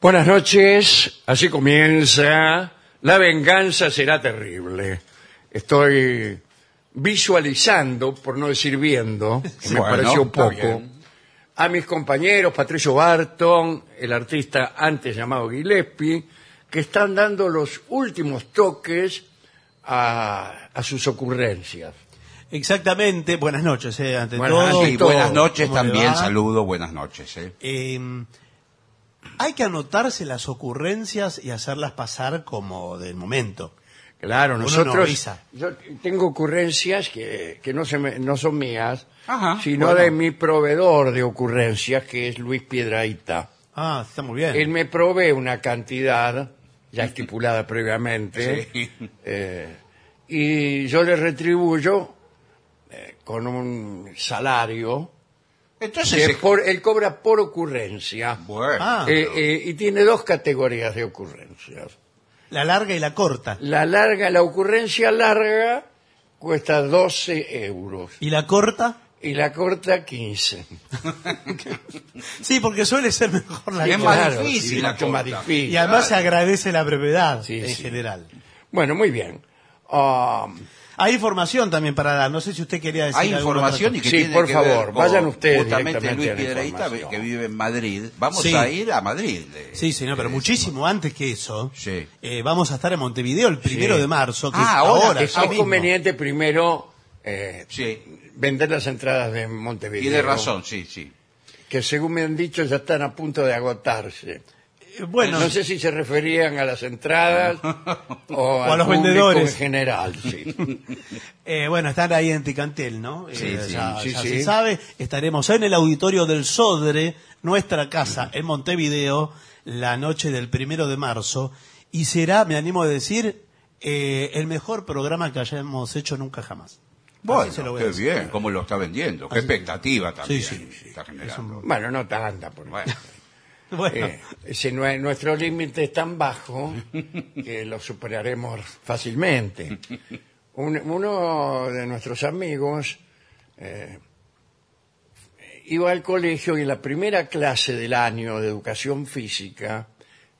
Buenas noches, así comienza. La venganza será terrible. Estoy visualizando, por no decir viendo, que me Bueno, pareció está poco, bien. a mis compañeros Patricio Barton, el artista antes llamado Gillespie, que están dando los últimos toques a, a sus ocurrencias. Exactamente, buenas noches, eh, ante Buenas todo. noches. Sí, buenas noches ¿Cómo le también, va? saludo, buenas noches. ¿eh? Eh, hay que anotarse las ocurrencias y hacerlas pasar como del momento. Claro, Uno no nosotros. avisa. yo tengo ocurrencias que, que no, se me- no son mías, Ajá, sino bueno. de mi proveedor de ocurrencias, que es Luis Piedraíta. Ah, está muy bien. Él me provee una cantidad ya estipulada previamente Sí. eh, y yo le retribuyo eh, con un salario. Entonces, que por- él cobra por ocurrencia bueno, Ah. Eh, eh, y tiene dos categorías de ocurrencias. La larga y la corta. La larga, la ocurrencia larga cuesta 12 euros ¿Y la corta? y la corta 15. Sí, porque suele ser mejor la Es corta. más Claro, difícil sí, la mucho más corta. difícil. Y además se agradece la brevedad Sí, en sí. general. Bueno, muy bien. Ah, Hay información también para dar. No sé si usted quería decir hay información y que Sí, tiene por que favor, ver con vayan ustedes justamente Luis a la Piedrahíta, información. que vive en Madrid. Vamos Sí. a ir a Madrid. eh. cosa. Sí, señor, pero Eh, muchísimo antes que eso. Sí. eh, vamos a estar en Montevideo el primero Sí. de marzo, que Ah, es ahora, ahora. que es conveniente primero eh, Sí, vender las entradas de Montevideo. tiene razón, sí, sí. Que según me han dicho ya están a punto de agotarse. Bueno, no sé si se referían a las entradas o, a los vendedores. en general. sí. Eh, bueno, están ahí en Ticantel, ¿no? Sí, Eh, sí, ya, sí, ya sí. se sabe. Estaremos en el auditorio del Sodre, nuestra casa en Montevideo, la noche del primero de marzo. Y será, me animo a decir, eh, el mejor programa que hayamos hecho nunca jamás. Bueno, se lo qué bien, cómo lo está vendiendo. Qué expectativa también Sí, sí, está generando. Bueno, no tanta. Por Bueno, Bueno, Eh, nue- nuestro límite es tan bajo que lo superaremos fácilmente. Un- uno de nuestros amigos eh, iba al colegio y en la primera clase del año de educación física,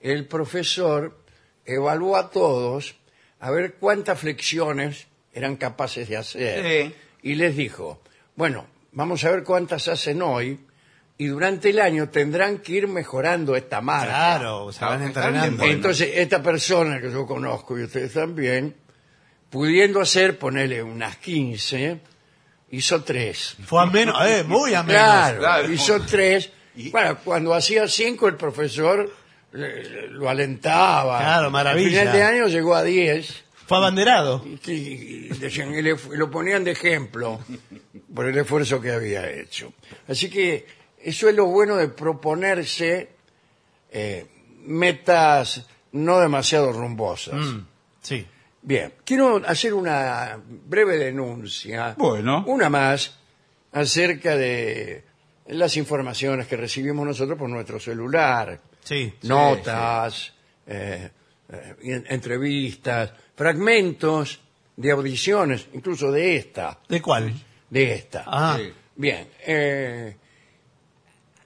el profesor evaluó a todos a ver cuántas flexiones eran capaces de hacer. Sí. Y les dijo, bueno, vamos a ver cuántas hacen hoy y durante el año tendrán que ir mejorando esta marca. claro, se van entrenando. Entonces, esta persona que yo conozco y ustedes también, pudiendo hacer, ponerle unas 15, hizo tres. Fue a menos, eh, muy a menos. Claro, claro. hizo tres. Y- Bueno, cuando hacía cinco, el profesor eh, lo alentaba. Claro, maravilla. Al final de año llegó a 10 Fue abanderado. y, y decían, y le- lo ponían de ejemplo por el esfuerzo que había hecho. Así que eso es lo bueno de proponerse eh, metas no demasiado rumbosas. Mm, sí. Bien, quiero hacer una breve denuncia. Bueno. Una más acerca de las informaciones que recibimos nosotros por nuestro celular. Sí. Notas, eh, eh, en- entrevistas, fragmentos de audiciones, incluso de esta, ¿De cuál? de esta. Ah, Sí. Bien, eh,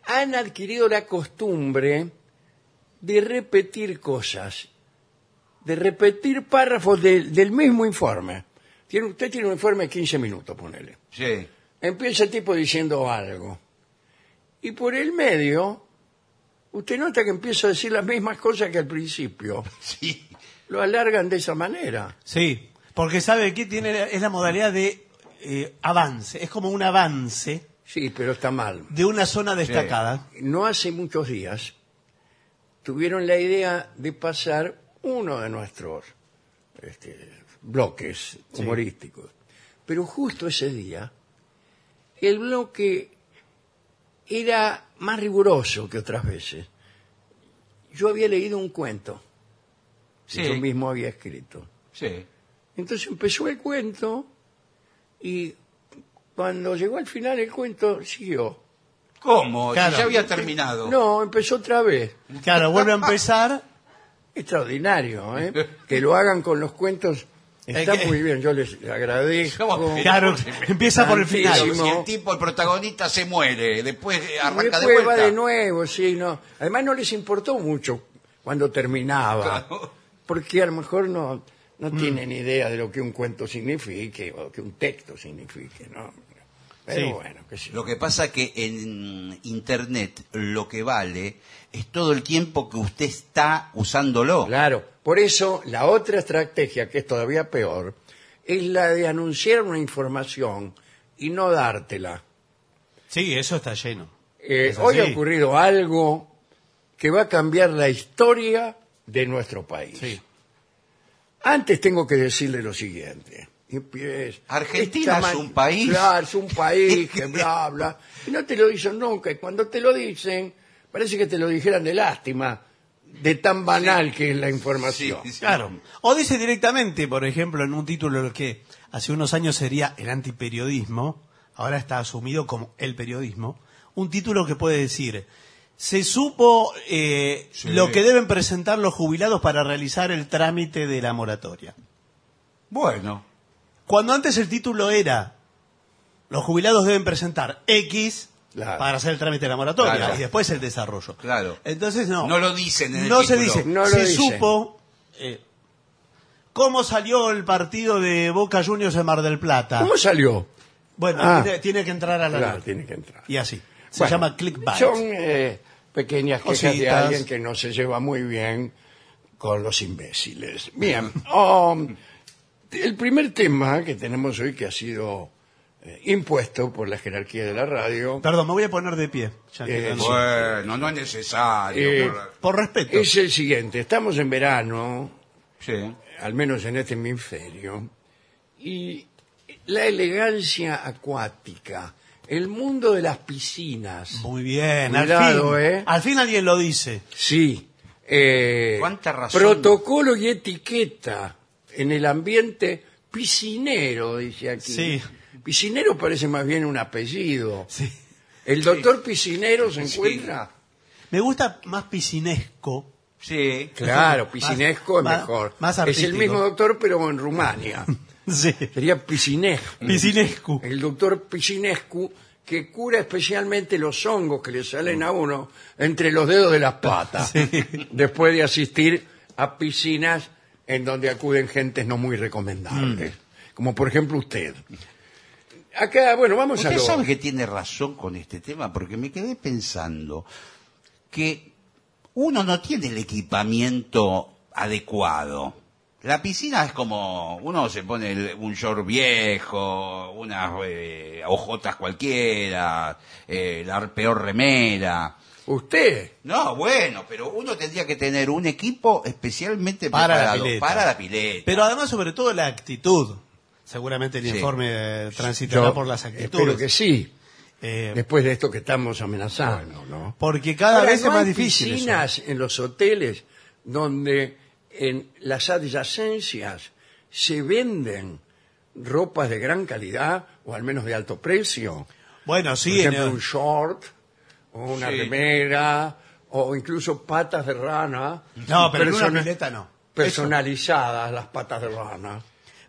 han adquirido la costumbre de repetir cosas, de repetir párrafos del- del mismo informe. Tiene, usted tiene un informe de 15 minutos, ponele. sí. Empieza el tipo diciendo algo. Y por el medio, usted nota que empieza a decir las mismas cosas que al principio. Sí. Lo alargan de esa manera. sí. Porque sabe que tiene es la modalidad de eh, avance. Es como un avance Sí, pero está mal. de una zona destacada. no hace muchos días tuvieron la idea de pasar uno de nuestros este, bloques humorísticos. Pero justo ese día, el bloque era más riguroso que otras veces. Yo había leído un cuento que Sí. yo mismo había escrito. Sí. Entonces empezó el cuento y cuando llegó al final el cuento siguió. ¿Cómo? Si Claro. ya había terminado. No, empezó otra vez. Claro, vuelve a empezar. Extraordinario, ¿eh? que lo hagan con los cuentos Está que- muy bien, yo les agradezco. ¿Cómo? Claro, empieza por el final. Si el tipo, el protagonista, se muere, después Y arranca de después vuelta. va de nuevo, sí, no. Además no les importó mucho cuando terminaba, porque a lo mejor no, no Mm. tienen idea de lo que un cuento signifique o que un texto signifique, ¿no? Pero Sí. bueno, qué sé yo. Lo que pasa que en Internet lo que vale es todo el tiempo que usted está usándolo. Claro, por eso la otra estrategia, que es todavía peor, es la de anunciar una información y no dártela. Sí, eso está lleno. Eh, Es hoy ha ocurrido algo que va a cambiar la historia de nuestro país. Sí. Antes tengo que decirle lo siguiente. Empieza, Argentina es un país. Claro, es un país que bla, bla. Y no te lo dicen nunca. Y cuando te lo dicen, parece que te lo dijeran de lástima, de tan banal que es la información. Sí, sí. Claro. O dice directamente, por ejemplo, en un título que hace unos años sería el antiperiodismo, ahora está asumido como el periodismo, un título que puede decir, se supo eh, Sí. lo que deben presentar los jubilados para realizar el trámite de la moratoria. Bueno, Cuando antes el título era, los jubilados deben presentar X Claro. para hacer el trámite de la moratoria Claro. y después el desarrollo. Claro. Entonces no. No lo dicen en el No se título. dice. No lo se dicen. supo eh, cómo salió el partido de Boca Juniors en Mar del Plata. ¿Cómo salió? Bueno, Ah. tiene, tiene que entrar a la Claro, tiene que entrar. Y así. Se Bueno, llama clickbait. Son eh, pequeñas quejas de Cositas. alguien que no se lleva muy bien con los imbéciles. Bien, um, el primer tema que tenemos hoy que ha sido eh, impuesto por la jerarquía de la radio Perdón, me voy a poner de pie. ya que Eh, bueno, no es necesario. Eh, por- Por respeto. es el siguiente. Estamos en verano, Sí. al menos en este hemisferio, y la elegancia acuática, el mundo de las piscinas. Muy bien. Cuidado, al fin, eh. al fin alguien lo dice. Sí. eh, ¿Cuánta razón? Protocolo y etiqueta en el ambiente piscinero, dice aquí. Sí. Piscinero parece más bien un apellido. Sí. El doctor piscinero se Sí. encuentra. Me gusta más piscinesco. Sí. Claro, piscinesco es mejor. más es el artístico. mismo doctor, pero en Rumania. Sí. Sería piscinescu. Piscinescu. El doctor piscinescu que cura especialmente los hongos que le salen a uno entre los dedos de las patas. Después de asistir a piscinas en donde acuden gentes no muy recomendables. Mm. Como por ejemplo usted. Acá, bueno, vamos a Usted lo... sabe que tiene razón con este tema, porque me quedé pensando que uno no tiene el equipamiento adecuado. La piscina es como, uno se pone el- un short viejo, unas eh, hojotas cualquiera, eh, la peor remera. Usted. No, bueno, pero uno tendría que tener un equipo especialmente Para la pileta. para la pileta. Pero además, sobre todo, la actitud. Seguramente el Sí. informe transitará Yo por las espero actitudes. que sí. Eh, Después de esto que estamos amenazando, ¿no? porque cada Ahora, vez ¿no es más hay difícil. eso. piscinas en los hoteles donde en las adyacencias se venden ropas de gran calidad o al menos de alto precio. Bueno, Por sí, en ejemplo, el- un short o una Sí. remera o incluso patas de rana. No, pero en una Persona- pileta no. Personalizadas las patas de rana.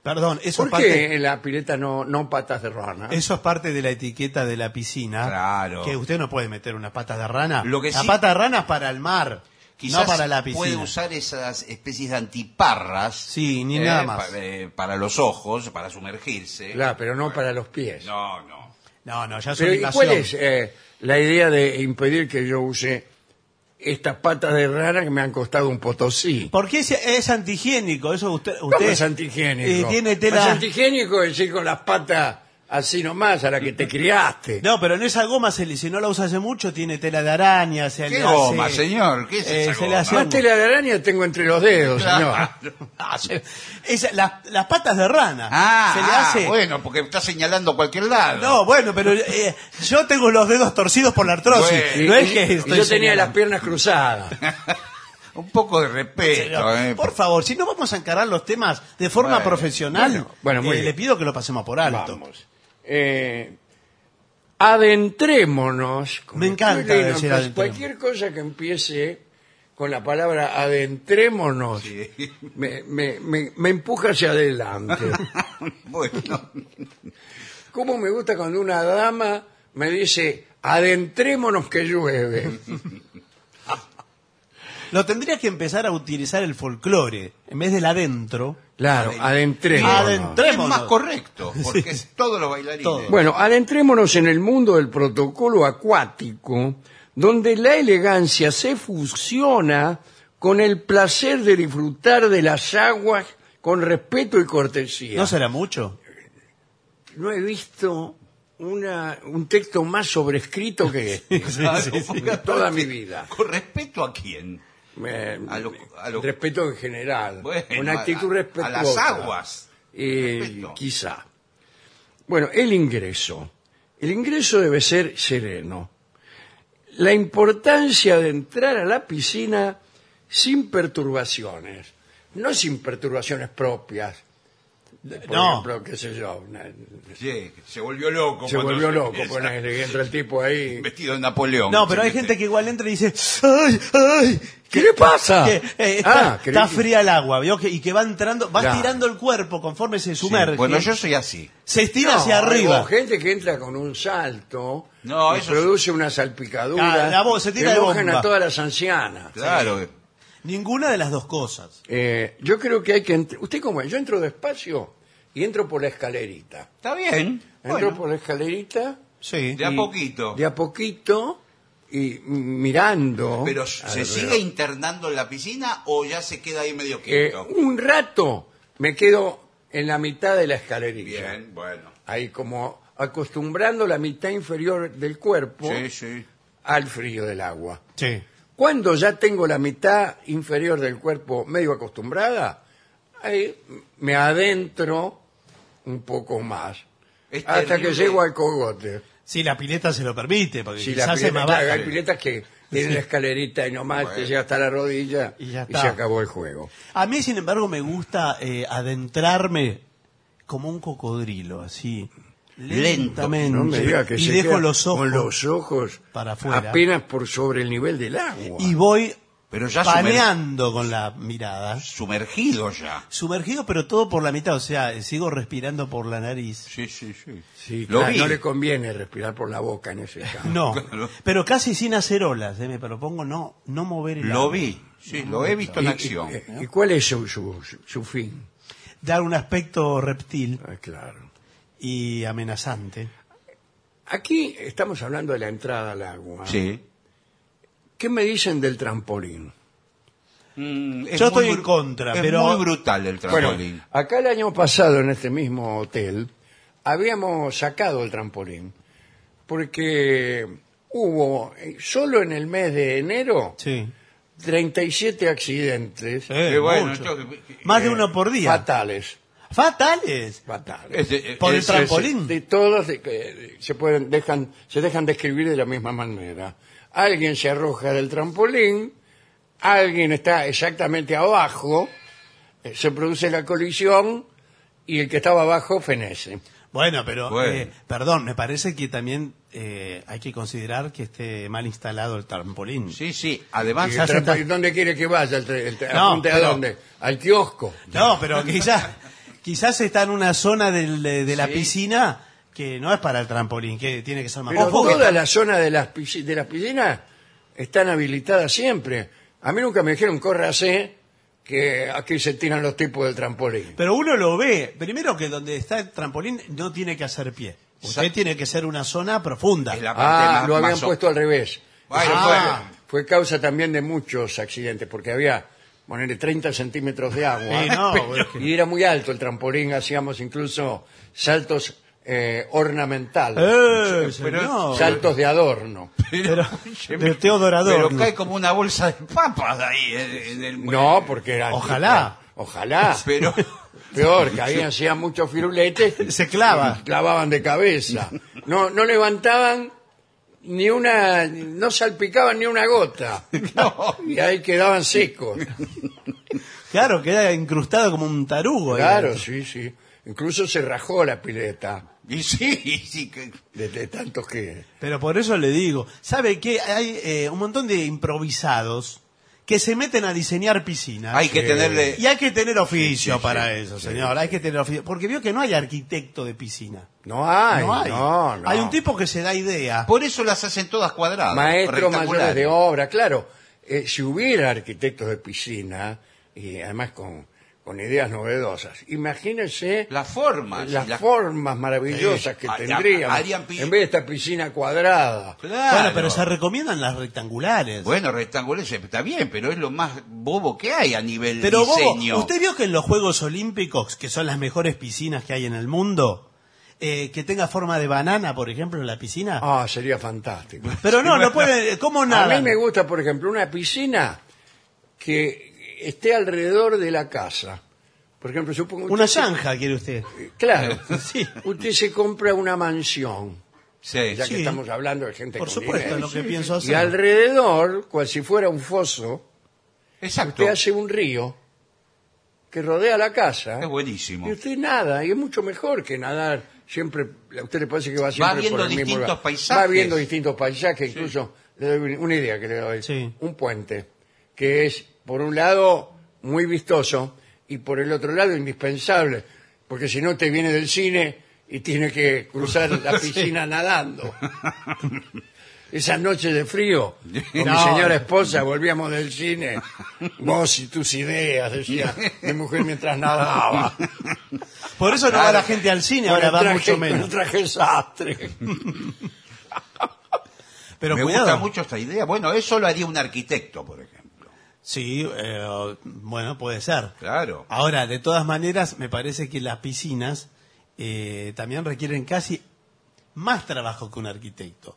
perdón, eso ¿Por es, parte, qué en la pileta no, no patas de rana? eso es parte de la etiqueta de la piscina. Claro. Que usted no puede meter una pata de rana. Lo que la sí- pata de rana es para el mar, Quizás no para la piscina. puede usar esas especies de antiparras. Sí, ni nada más. pa- eh, para los ojos, para sumergirse. Claro, pero no para los pies. No, no. No, no, ya es Pero, ¿y. ¿Cuál es eh, la idea de impedir que yo use estas patas de rana que me han costado un potosí? Porque es, es antihigiénico, eso usted... ¿Cómo usted es antihigiénico? eh, tiene tela... antihigiénico es ir con las patas así nomás a la que te criaste. No, pero en esa goma, se le- si no la usa hace mucho, tiene tela de araña. Se ¿Qué le goma, hace- señor? ¿Qué es eh, esa se le goma? hace- Más tela de araña tengo entre los dedos, señor. Ah, se- esa- las, las patas de rana. Ah, se le ah, hace... bueno, porque está señalando cualquier lado. No, bueno, pero eh, yo tengo los dedos torcidos por la artrosis. Bueno, no es que y estoy yo tenía las señalando. piernas cruzadas. Un poco de respeto. Eh, por favor, si no vamos a encarar los temas de forma Bueno, profesional, bueno, bueno, muy eh, bien. le pido que lo pasemos por alto. Vamos. Eh, adentrémonos. como Me encanta decir adentrémonos. Cualquier cosa que empiece con la palabra adentrémonos Sí. me, me- me- me empuja hacia adelante. Bueno, ¿Cómo me gusta cuando una dama me dice adentrémonos que llueve? Lo tendrías que empezar a utilizar el folclore. En vez del adentro. Claro, Adent- adentrémonos. Adentrémonos. es más correcto, porque es todos los bailarines. Todo. Bueno, adentrémonos en el mundo del protocolo acuático, donde la elegancia se fusiona con el placer de disfrutar de las aguas con respeto y cortesía. ¿No será mucho? No he visto una, un texto más sobrescrito que este Claro, porque en toda mi vida. ¿Con respeto a quién? Me- A lo- a lo- respeto en general. Bueno, una actitud a- a respetuosa. las aguas. Eh, quizá. Bueno, el ingreso. El ingreso debe ser sereno. La importancia de entrar a la piscina sin perturbaciones. No sin perturbaciones propias. Por No. ejemplo, qué sé yo. una- Sí, se volvió loco. se volvió loco, ponele, que entra el tipo ahí. Vestido de Napoleón. No, pero Se hay gente que igual entra y dice, ¡ay, ay! ¿Qué le pasa? Que, eh, está, Ah, creí está que- fría el agua, ¿vio? Que, y que va entrando, va Claro. estirando el cuerpo conforme se Sí, sumerge. Bueno, yo soy así. Se estira No, hacia hay arriba. gente que entra con un salto No, y eso produce una salpicadura Ah, la voz, se tira que de mojan bomba. a todas las ancianas. Claro. Ninguna de las dos cosas. Eh, yo creo que hay que... entr- ¿Usted cómo es? Yo entro despacio y entro por la escalerita. Está bien. Entro Bueno, por la escalerita Sí. de a poquito. de a poquito y mm, mirando... Pero ¿se alrededor. sigue internando en la piscina o ya se queda ahí medio Eh, quieto? un rato me quedo en la mitad de la escalerita. Bien, bueno. Ahí como acostumbrando la mitad inferior del cuerpo Sí, sí. al frío del agua. Sí. Cuando ya tengo la mitad inferior del cuerpo medio acostumbrada, ahí me adentro un poco más. Es hasta que llego al cogote. Sí, la pileta se lo permite, porque Si quizás la pileta, más claro, baja. hay piletas que tienen la escalerita y nomás Bueno. te llega hasta la rodilla Y ya y está. se acabó el juego. A mí, sin embargo, me gusta eh, adentrarme como un cocodrilo, así. Lentamente. No me diga que y se dejo queda los ojos. con los ojos para afuera. apenas por sobre el nivel del agua. Y voy Pero ya paneando con la mirada. Sumergido ya. Sumergido, pero todo por la mitad. O sea, eh, sigo respirando por la nariz. Sí, sí, sí. Sí, Lo claro, vi. no le conviene respirar por la boca en ese caso. No, Claro. pero casi sin hacer olas. eh, me propongo no, no mover el Lo agua. vi. Sí, lo he visto en ¿Y- acción. y- ¿Y cuál es su, su, su- su fin? Dar un aspecto reptil Ah, claro. y amenazante. Aquí estamos hablando de la entrada al agua. Sí. ¿Qué me dicen del trampolín? Mm, es Yo estoy muy en bru- contra, es pero- muy brutal el Bueno, trampolín. acá el año pasado en este mismo hotel habíamos sacado el trampolín porque hubo eh, solo en el mes de enero Sí. 37 accidentes Eh, Qué bueno, mucho. esto- Más de eh, uno por día. fatales. Fatales. Fatales. es de- Por el es- trampolín. de todos de que se pueden dejan se dejan describir de la misma manera. Alguien se arroja del trampolín, alguien está exactamente abajo, eh, se produce la colisión y el que estaba abajo fenece. Bueno, pero, Bueno. eh, perdón, me parece que también eh, hay que considerar que esté mal instalado el trampolín. Sí, sí. Además, ¿Y el ¿Dónde quiere que vaya? El, tra- el tra- No, apunte a dónde? Al kiosco. No, pero quizás quizás está en una zona del- de, de la Sí. piscina que no es para el trampolín, que tiene que ser más Pero Ojo que- toda la zona de las, pisci- de las piscinas están habilitadas siempre. A mí nunca me dijeron, córrase, que aquí se tiran los tipos del trampolín. Pero uno lo ve. Primero que donde está el trampolín no tiene que hacer pie. Usted Exacto. tiene que ser una zona profunda. es la parte Ah, más- lo habían más o- puesto al revés. Bueno, Eso Ah. fue, fue causa también de muchos accidentes, porque había, ponerle 30 centímetros de agua. Sí, no, Pero- es que- y era muy alto el trampolín, hacíamos incluso saltos eh, ornamentales, ¡Eh, Pero- saltos de adorno. Pero, de Teodoro Pero cae como una bolsa de papas ahí. eh, en el- No, porque eran... Ojalá. Ojalá. Pero, Peor, que ahí hacían muchos firuletes. Se clava. y clavaban de cabeza. No, no levantaban ni una, no salpicaban ni una gota. Y ahí quedaban secos. Claro, queda incrustado como un tarugo. ahí. Claro, sí, sí. Incluso se rajó la pileta y sí, y sí. Que, de, de tantos que... Pero por eso le digo, ¿sabe qué? Hay eh, un montón de improvisados que se meten a diseñar piscinas. Hay que tenerle... Y hay que tener oficio Sí, sí, para sí, eso, sí. señor. Hay que tener oficio. Porque vio que no hay arquitecto de piscina. No hay, no hay. no, no. Hay un tipo que se da idea. Por eso las hacen todas cuadradas. Maestros mayores de obra, claro. eh, si hubiera arquitectos de piscina, y además con, con ideas novedosas, imagínense Las formas. las formas maravillosas que Ah, tendríamos harían pi- en vez de esta piscina cuadrada. Claro. Bueno, pero se recomiendan las rectangulares. Bueno, rectangulares está bien, pero es lo más bobo que hay a nivel Pero Bobo, diseño. ¿usted vio que en los Juegos Olímpicos, que son las mejores piscinas que hay en el mundo, eh, que tenga forma de banana, por ejemplo, en la piscina? Ah, sería fantástico. Pero no, no puede, ¿cómo A nada? mí me gusta, por ejemplo, una piscina que esté alrededor de la casa. Por ejemplo, supongo Una usted se- zanja, quiere usted. Claro. Sí. Usted se compra una mansión, Sí, ya sí. que Sí. estamos hablando de gente Por con supuesto, dinero. es lo que pienso Y hacer. alrededor, cual si fuera un foso, Exacto. usted hace un río que rodea la casa. Es buenísimo. Y usted nada, y es mucho mejor que nadar siempre. A usted le parece que va siempre viendo por el mismo distintos lugar. paisajes. Va viendo distintos paisajes, incluso le doy una idea que le doy. Sí. Un puente, que es, por un lado, muy vistoso y por el otro lado, indispensable. Porque si no, te viene del cine y tiene que cruzar la piscina nadando. Esa noche de frío, con mi señora esposa, volvíamos del cine. Vos y tus ideas, decía mi mujer mientras nadaba. Por eso no va la gente al cine, ahora va traje- mucho menos. traje sastre. Pero Me cuidado. gusta mucho esta idea. Bueno, eso lo haría un arquitecto, por ejemplo. Sí, eh, bueno, puede ser. Claro. Ahora, de todas maneras, me parece que las piscinas eh, también requieren casi más trabajo que un arquitecto.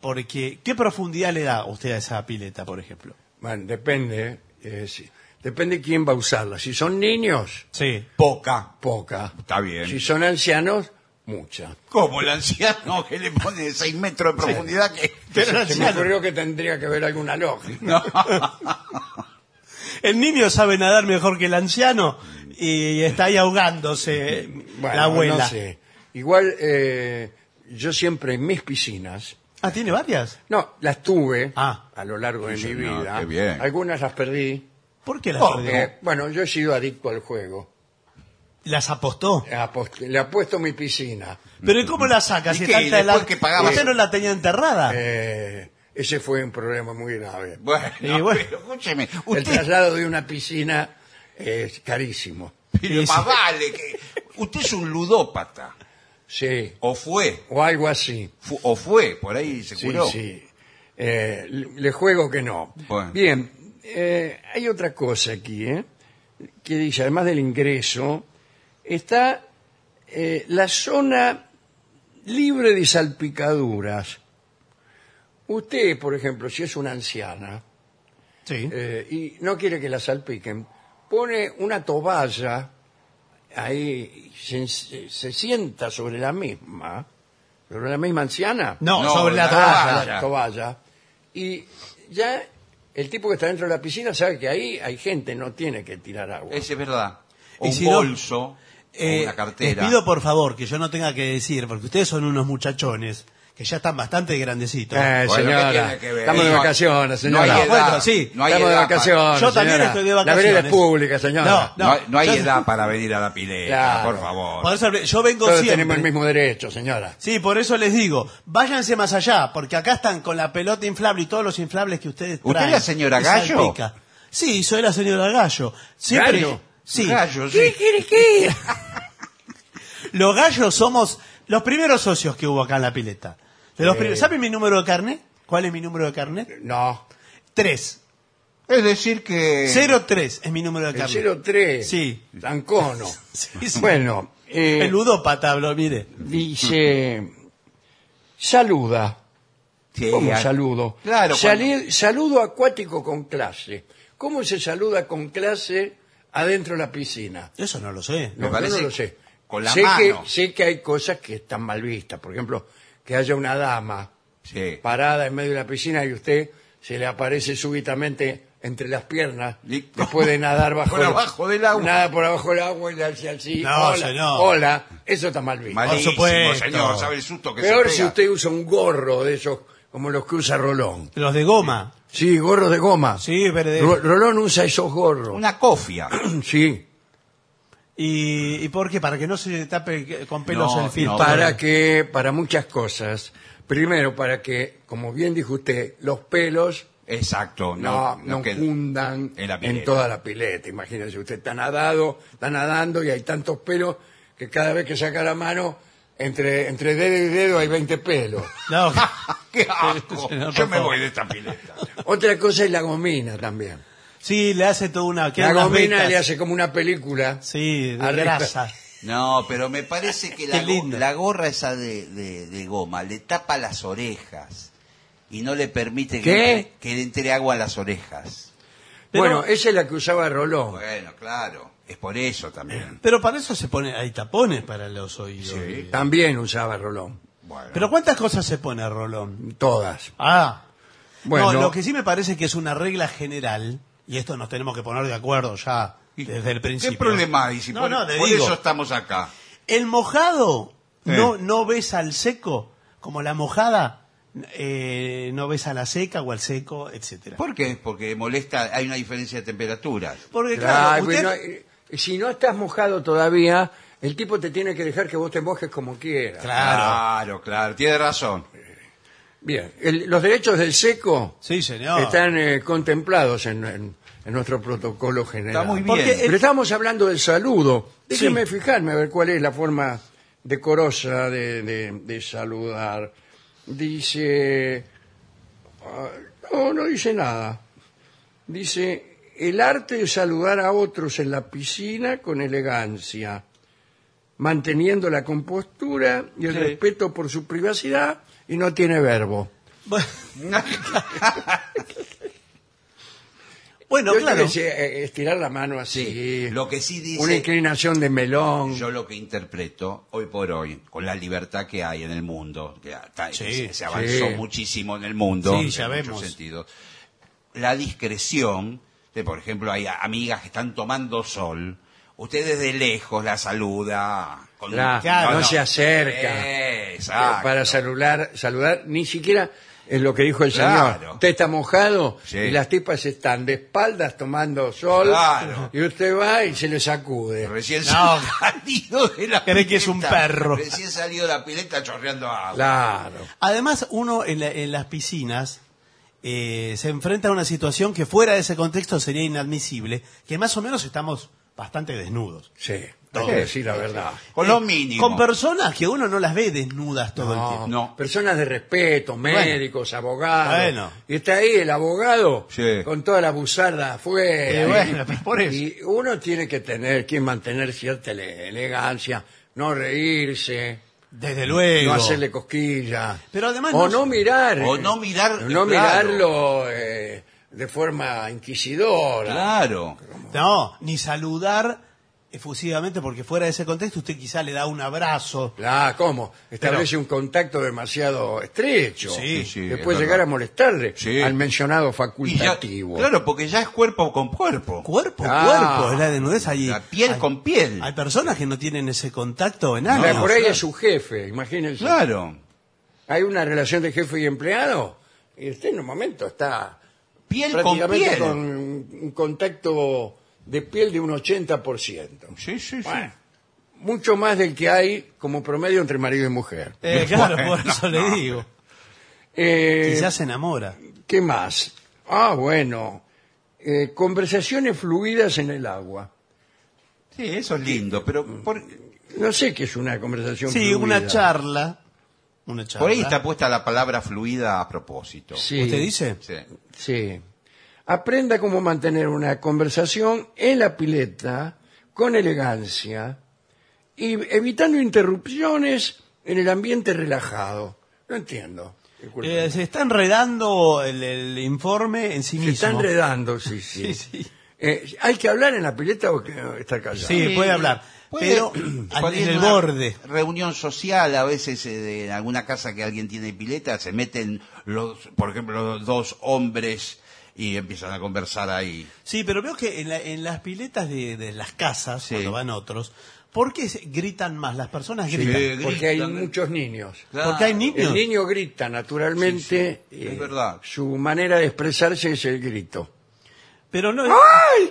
Porque, ¿qué profundidad le da usted a esa pileta, por ejemplo? Bueno, depende, eh, sí. depende quién va a usarla. Si son niños, Sí. Poca. poca. Está bien. Si son ancianos, mucha. Como el anciano que le pone 6 metros de profundidad que... Pero Se me ocurrió que tendría que haber alguna lógica. El niño sabe nadar mejor que el anciano y está ahí ahogándose Bueno, la abuela. no sé. Igual, eh, yo siempre en mis piscinas, Ah, ¿tiene varias? no, las tuve Ah. a lo largo de Sí, mi señor, vida. qué bien. Algunas las perdí. ¿Por qué las porque, perdió? bueno, yo he sido adicto al juego. ¿Las apostó? Le apost- Le apuesto mi piscina. ¿Pero ¿y cómo la saca? ¿Y Si qué? está ¿Y en la- después que pagaba? ¿Usted no la tenía enterrada? Eh, ese fue un problema muy grave. Bueno, Y bueno. pero escúcheme. El Usted, traslado de una piscina es carísimo. pero más vale que... Usted es un ludópata. Sí, O fue. o algo así. Fu- o fue, por ahí se Sí, curó. sí. Eh, le le juego que no. Bueno. Bien, eh, hay otra cosa aquí, ¿eh? que dice, además del ingreso, está eh, la zona libre de salpicaduras. Usted, por ejemplo, si es una anciana Sí. eh, y no quiere que la salpiquen, pone una toalla ahí, se, se sienta sobre la misma, sobre la misma anciana. no, No, sobre la la toalla. toalla. la toalla. Y ya el tipo que está dentro de la piscina sabe que ahí hay gente, no tiene que tirar agua. Ese es verdad. O Y un si no, bolso, o Eh, una cartera. Les pido por favor que yo no tenga que decir, porque ustedes son unos muchachones que ya están bastante grandecitos. Eh, Bueno, ¿qué señora, tiene que ver? estamos de No, vacaciones, no señora. hay edad, Bueno, sí, no hay estamos de edad para- vacaciones. Yo también señora. estoy de La vereda vacaciones. es pública, señora. No, No, hay- no hay yo- edad para venir a la pileta, Claro. por favor. Por eso yo vengo Todos siempre. tenemos el mismo derecho, señora. Sí, por eso les digo, váyanse más allá, porque acá están con la pelota inflable y todos los inflables que ustedes ¿Usted traen. es la señora Gallo? salpica. Sí, soy la señora Gallo. Siempre, ¿Gallo? Sí. Gallo, sí. Los gallos somos los primeros socios que hubo acá en la pileta. De los Sí. primeros- ¿Saben mi número de carnet? ¿Cuál es mi número de carnet? No, Tres. Es decir que... 03 es mi número de el carnet. 03. Sí. Tancono. Sí, sí. Bueno, eh, El ludópata habló, mire. dice, saluda. Sí, ¿Cómo a- saludo? Claro, Sali- Saludo acuático con clase. ¿Cómo se saluda con clase adentro de la piscina? Eso no lo sé. Me No, yo parece no lo sé. con la sé mano. Que, sé que hay cosas que están mal vistas. Por ejemplo, que haya una dama Sí. parada en medio de la piscina y usted se le aparece súbitamente entre las piernas Y- después de nadar bajo, Por el- abajo del agua. Nada por abajo del agua y le hace así. No, hola, señor. hola. Eso está mal visto. Malísimo, supuesto. señor, sabe el susto que Peor se si pega. usted usa un gorro de esos como los que usa Rolón. Los de goma. Sí, gorros de goma. Sí, verde. Ro- Rolón usa esos gorros. Una cofia. Sí, ¿Y, ¿Y por qué? Para que no se tape con pelos No, el filtro. no, para que, para muchas cosas. Primero, para que, como bien dijo usted, los pelos Exacto. no, No, fundan en la en, toda la pileta. Imagínense, usted está nadado, está nadando y hay tantos pelos que cada vez que saca la mano, entre, entre dedo y dedo hay 20 pelos. No, ¡Qué asco! Por Yo me favor. voy de esta pileta. Otra cosa es la gomina también. sí, le hace toda una... quedan La unas gomina vetas. le hace como una película. Sí, de Arriba. grasa. No, pero me parece que la, Qué go- lindo. la gorra esa de, de- de goma le tapa las orejas y no le permite que, ¿Qué? entre- que le entre agua a las orejas. Pero- bueno, esa es la que usaba Rolón. Bueno, claro, es por eso también. Pero para eso se pone, hay tapones para los oídos. Sí. También usaba Rolón. Bueno, Pero ¿cuántas cosas se pone Rolón? Todas. Ah, Bueno, no, lo que sí me parece que es una regla general, y esto nos tenemos que poner de acuerdo ya ¿Y desde el principio. ¿Qué problema hay? Si no, por no, por digo, eso estamos acá. el mojado Eh. no, no besa al seco, como la mojada eh, no besa a la seca o al seco, etcétera. ¿Por qué? Porque molesta, hay una diferencia de temperaturas. Porque claro, Ay, usted- bueno, eh, si no estás mojado todavía, el tipo te tiene que dejar que vos te mojes como quieras. Claro. claro, claro, tiene razón. Bien, el- los derechos del seco Sí, señor. están eh, contemplados en, en- en nuestro protocolo general. Está muy bien. Porque Pero estamos hablando del saludo. Déjeme Sí. fijarme a ver cuál es la forma decorosa de, de- de saludar. Dice... ah, no, no dice nada. Dice, el arte de saludar a otros en la piscina con elegancia, manteniendo la compostura y el Sí. respeto por su privacidad y no tiene verbo. Bueno, Yo claro. eh, estirar la mano así. Sí, lo que sí dice- Una inclinación de melón. Yo lo que interpreto hoy por hoy, con la libertad que hay en el mundo, que está- Sí, se, se avanzó sí. muchísimo en el mundo, Sí, ya en vemos. muchos sentidos, la discreción, de por ejemplo hay amigas que están tomando sol, usted desde lejos la saluda, con un- Claro, no se acerca. Eh, exacto. para saludar, saludar, ni siquiera es lo que dijo el Claro. señor. Usted está mojado Sí. y las tipas están de espaldas tomando sol Claro. y usted va y se le sacude. Recién No. salido de la Cree que es un pileta, perro. Recién salido de la pileta chorreando agua. Claro. Además, uno en, la- en las piscinas eh, se enfrenta a una situación que fuera de ese contexto sería inadmisible, que más o menos estamos bastante desnudos. Sí, hay Todo. que decir la verdad. Con lo mínimo. Con personas que uno no las ve desnudas todo el tiempo. No. Personas de respeto, médicos, abogados. Bueno. Y está ahí el abogado Sí. con toda la buzarda afuera. Eh, bueno, pero por eso. Y uno tiene que tener, que mantener cierta ele- elegancia, no reírse, Desde luego. no hacerle cosquillas. Pero además o no- no mirar. O no mirar, No claro. mirarlo eh, de forma inquisidora. Claro. No, ni saludar efusivamente, porque fuera de ese contexto usted quizá le da un abrazo. Claro, ¿cómo? Establece un contacto demasiado estrecho. Sí, sí, Que es puede verdad. llegar a molestarle Sí. al mencionado Y ya- facultativo. claro, porque ya es cuerpo con cuerpo. Cuerpo, Ah. cuerpo, es la desnudez allí. La piel hay, con piel. Hay personas que no tienen ese contacto en Mira, años. por ahí es su jefe, imagínense. Claro. Hay una relación de jefe y empleado y usted en un momento está Piel con prácticamente piel. con un contacto de piel de un 80%. Sí, sí, sí. Bueno, mucho más del que hay como promedio entre marido y mujer. Eh, claro, por eso le digo. Eh, Quizás se enamora. ¿Qué más? Ah, bueno. Eh, conversaciones fluidas en el agua. Sí, eso es lindo, pero por, No sé qué es una conversación Sí, fluida. una charla. Una charla. por ahí está puesta la palabra fluida a propósito. Sí. ¿Usted dice? Sí. Sí. Aprenda cómo mantener una conversación en la pileta con elegancia y evitando interrupciones en el ambiente relajado. No entiendo. Eh, se está enredando el, el informe en sí Se mismo. está enredando, sí, sí. Sí, sí. Eh, ¿Hay que hablar en la pileta o que estar callado? Sí, puede hablar. Pero en el borde. Reunión social, a veces eh, de en alguna casa que alguien tiene pileta, se meten, los, por ejemplo, los dos hombres y empiezan a conversar ahí. Sí, pero veo que en, la- en las piletas de, de las casas, Sí. cuando van otros, ¿Por qué gritan más? Las personas Sí, gritan. Porque hay muchos niños. Claro. Porque hay niños. El niño grita naturalmente. Sí, sí, es eh, verdad. Su manera de expresarse es el grito. Pero no.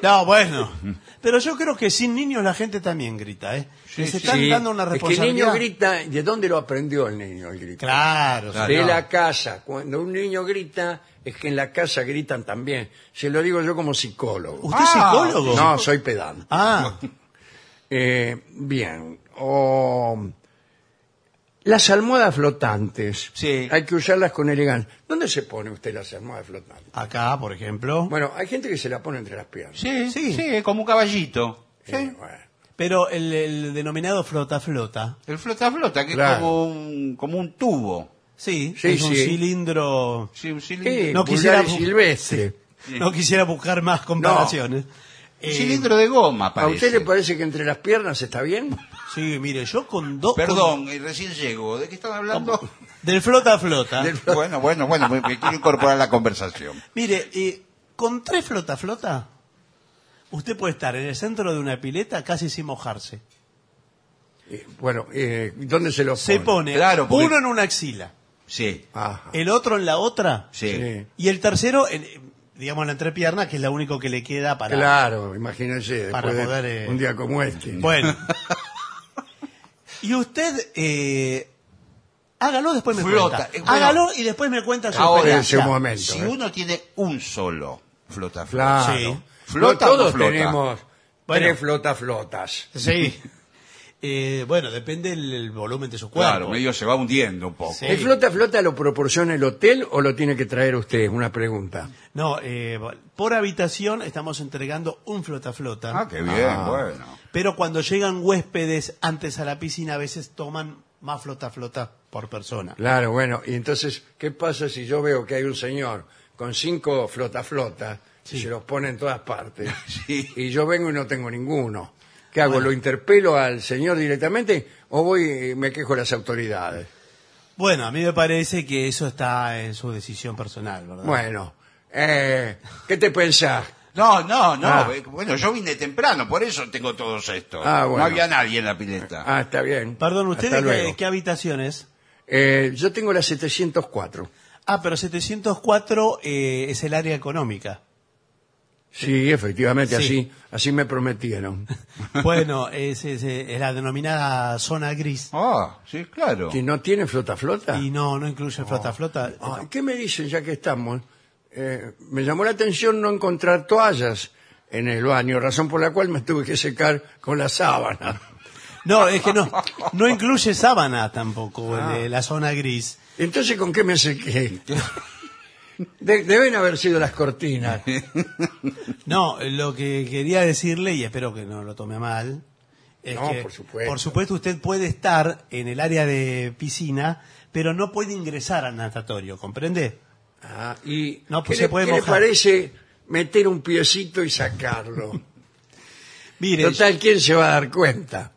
No, bueno. Pero yo creo que sin niños la gente también grita, ¿eh? Que se están Sí, dando una es que el responsabilidad. niño grita, ¿de dónde lo aprendió el niño el grito? Claro. De la casa. Cuando un niño grita, es que en la casa gritan también. Se lo digo yo como psicólogo. ¿Usted es Ah, psicólogo? No, soy pedante. Ah, Eh, bien. O las almohadas flotantes. Sí. Hay que usarlas con elegancia. ¿Dónde se pone usted las almohadas flotantes? acá, por ejemplo. Bueno, hay gente que se la pone entre las piernas. Sí, Sí. sí, como un caballito. Sí. Eh, bueno. Pero el, el denominado flota-flota, El flota flota, que Claro. es como un, como un tubo. Sí, Sí, es un sí. cilindro... Sí, un Sí, cilindro, No vulgar quisiera- y silvestre. No quisiera buscar más comparaciones. un Eh, cilindro de goma, ¿A parece. usted le parece que entre las piernas está bien? Sí, mire, yo con dos... Perdón, eh, recién llego. ¿De qué están hablando? con- del flota-flota. bueno, bueno, bueno, me, me quiero incorporar a la conversación. Mire, eh, con tres flota-flota, usted puede estar en el centro de una pileta casi sin mojarse. Eh, bueno, eh, ¿dónde se lo pone? Se pone Claro, porque- uno en una axila, Sí, Ajá. el otro en la otra sí. Sí. y el tercero, en, digamos, en la entrepierna, que es lo único que le queda para... Claro, imagínense, Para después de poder, eh, un día como este. Bueno. y usted, eh, hágalo, después me Flota. cuenta. Eh, bueno. hágalo y después me cuenta su Ahora, ese experiencia. momento. Si ¿eh? uno tiene un solo flota flota. Claro. Sí. ¿Flota No todos flota? tenemos Bueno. tres flota flotas. Sí. Eh, bueno, depende del el volumen de su cuerpo. Claro, medio se va hundiendo un poco. Sí. ¿El flota flota lo proporciona el hotel o lo tiene que traer usted? Una pregunta. No, eh, por habitación estamos entregando un flota-flota. Ah, qué bien, Ah. bueno. Pero cuando llegan huéspedes antes a la piscina, a veces toman más flota-flota por persona. Claro, bueno, y entonces, ¿qué pasa si yo veo que hay un señor con cinco flota flota y se los pone en todas partes? Sí. Y yo vengo y no tengo ninguno. ¿Qué hago? ¿Lo interpelo al señor directamente o voy y me quejo a las autoridades? Bueno, a mí me parece que eso está en su decisión personal, ¿verdad? Bueno, eh, ¿qué te pensás? No, no, no. Ah. eh, Bueno, yo vine temprano, por eso tengo todos estos. Ah, bueno. No había nadie en la pileta. Ah, está bien. Perdón, ¿usted Hasta de qué, qué habitación es? Eh, yo tengo la 704. Ah, pero 704 eh, es el área económica. Sí, efectivamente, Sí. así así me prometieron. Bueno, es, es, eh, es la denominada zona gris. Ah, sí, claro. ¿Que no tiene flota flota? Y no, no incluye flota-flota. Ah, ¿Qué me dicen ya que estamos? Eh, me llamó la atención no encontrar toallas en el baño, razón por la cual me tuve que secar con la sábana. No, es que no, no incluye sábana tampoco, el Ah. de la zona gris. Entonces, ¿con qué me sequé? De- deben haber sido las cortinas. No, lo que quería decirle, y espero que no lo tome a mal, es No, que, por supuesto. por supuesto, usted puede estar en el área de piscina, pero no puede ingresar al natatorio, ¿comprende? Ah, y No, pues ¿qué, se le, puede qué le mojar. parece meter un piecito y sacarlo? Mire, Total, ¿quién se va a dar cuenta?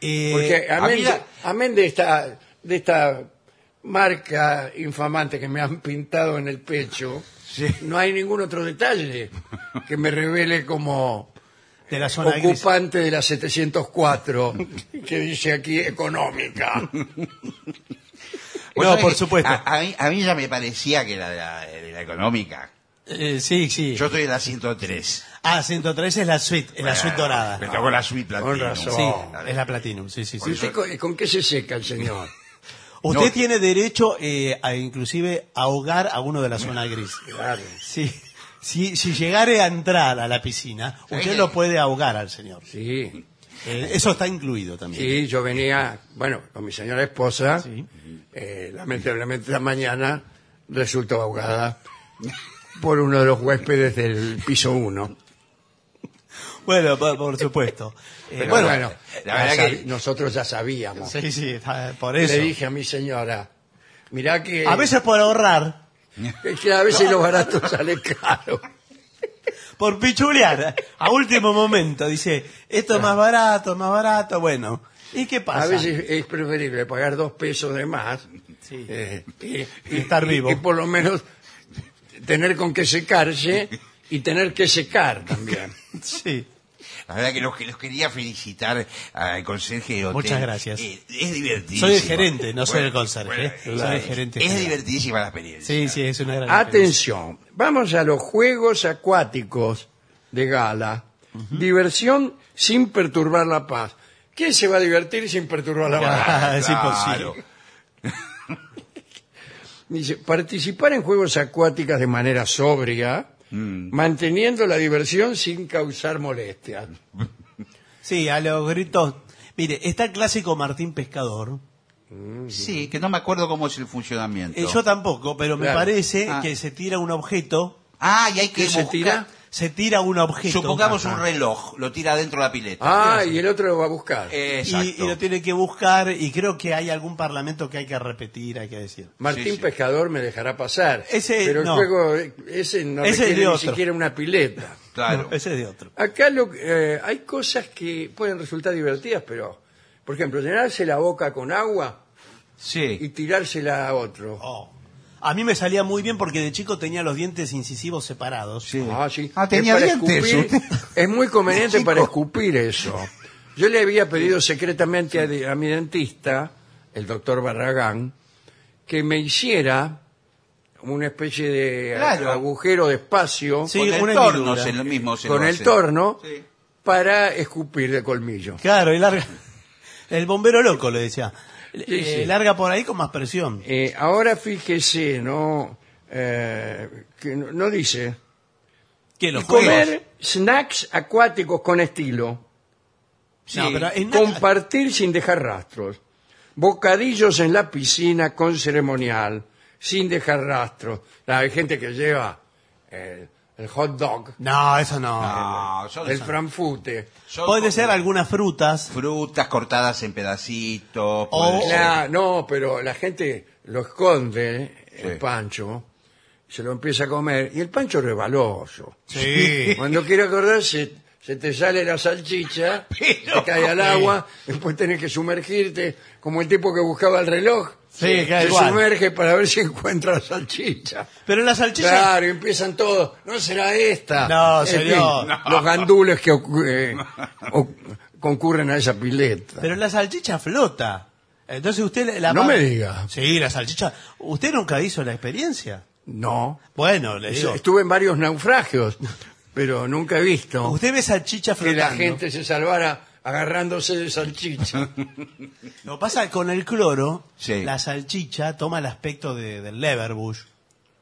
eh, Porque a amén, mí de, la- amén de esta de esta marca infamante que me han pintado en el pecho, no hay ningún otro detalle que me revele como de la zona gris. ocupante de la 704 que dice aquí económica. Vos No, por supuesto. A, a mí, a mí ya me parecía que era de la, de la económica. Eh, sí, sí. Yo estoy en la 103. Ah, 103 es la suite, es la suite dorada. Me tocó la suite Con platinum. razón. Sí, es la Platinum, sí, sí, sí. ¿Y usted con, con qué se seca el señor? Usted No. tiene derecho eh, a inclusive ahogar a uno de la zona gris. Claro. Sí. Si, si llegare a entrar a la piscina, usted lo puede ahogar al señor. Sí, Eh, eso está incluido también. sí, yo venía, bueno, con mi señora esposa, Sí. eh, lamentablemente la mañana resultó ahogada por uno de los huéspedes del piso 1. Bueno, por, por supuesto. Eh, bueno, bueno, la verdad que- nosotros ya sabíamos. sí, sí, por Le eso. dije a mi señora, mirá que, A veces por ahorrar, es que a veces lo barato sale caro. por pichulear, a último momento, dice, esto es más barato, más barato, bueno. ¿Y qué pasa? A veces es preferible pagar dos pesos de más Sí. eh, y, Y estar vivo. y por lo menos tener con qué secarse y tener que secar también. Sí. La verdad que los, que los quería felicitar al conserje de hotel. Muchas gracias. Eh, es divertidísimo. Soy el gerente, no soy el conserje. bueno. Soy el gerente. Es general. divertidísima la experiencia. Sí, sí, es una gran experiencia. Atención, vamos a los juegos acuáticos de gala. Diversión sin perturbar la paz. ¿Quién se va a divertir sin perturbar la paz? Ah, es Claro. imposible. Dice, participar en juegos acuáticos de manera sobria, manteniendo la diversión sin causar molestias. Sí, a los gritos. Mire, está el clásico Martín Pescador. Sí, que no me acuerdo cómo es el funcionamiento. Eh, yo tampoco, pero me Claro. parece Ah. que se tira un objeto. Ah, y hay que ¿Qué se buscar- tira? Se tira un objeto. Supongamos Ajá. un reloj, lo tira dentro de la pileta. Ah, y el otro lo va a buscar. Exacto. Y, y lo tiene que buscar y creo que hay algún parlamento que hay que repetir, hay que decir. Martín sí, sí. Pescador me dejará pasar. Ese, pero el no. juego, ese no Ese requiere de ni siquiera una pileta. Claro. No, ese es de otro. Acá lo, eh, hay cosas que pueden resultar divertidas, pero, por ejemplo, llenarse la boca con agua y tirársela a otro. Oh. A mí me salía muy bien porque de chico tenía los dientes incisivos separados. Sí. Ah, sí. Ah, tenía es, dientes, escupir- es muy conveniente para escupir eso. Yo le había pedido secretamente a, a mi dentista, el doctor Barragán, que me hiciera una especie de Claro. agujero de espacio Sí, con el una torno se lo mismo se con lo el torno Sí. para escupir de colmillo. Claro, y larga. El bombero loco le decía. Eh. Larga por ahí con más presión. Eh, ahora fíjese, no, Eh, que no, no dice. ¿Qué, los juegos? comer snacks acuáticos con estilo. No, pero en- Compartir sin dejar rastros. Bocadillos en la piscina con ceremonial, sin dejar rastros. Hay gente que lleva el, el hot dog, No, eso no. El son Puede como ser algunas frutas. frutas cortadas en pedacitos. O- puede ser- La- no, pero la gente lo esconde, el Sí. pancho, se lo empieza a comer, y el pancho es rebaloso. Sí. Cuando quiere acordarse, se te sale la salchicha, Pero- te cae al agua, después tenés que sumergirte, como el tipo que buscaba el reloj. Sí, se igual. sumerge para ver si encuentra la salchicha. Pero la salchicha. Claro, y empiezan todos, no será esta. No, En fin, señor. Los gandules que ocu- eh, o- concurren a esa pileta. Pero la salchicha flota. Entonces usted la No me diga. Sí, la salchicha. ¿Usted nunca hizo la experiencia? No. Bueno, le digo. Estuve en varios naufragios, pero nunca he visto Usted ve salchicha que la gente se salvara agarrándose de salchicha. Lo que pasa con el cloro, Sí. la salchicha toma el aspecto de, del leverbush.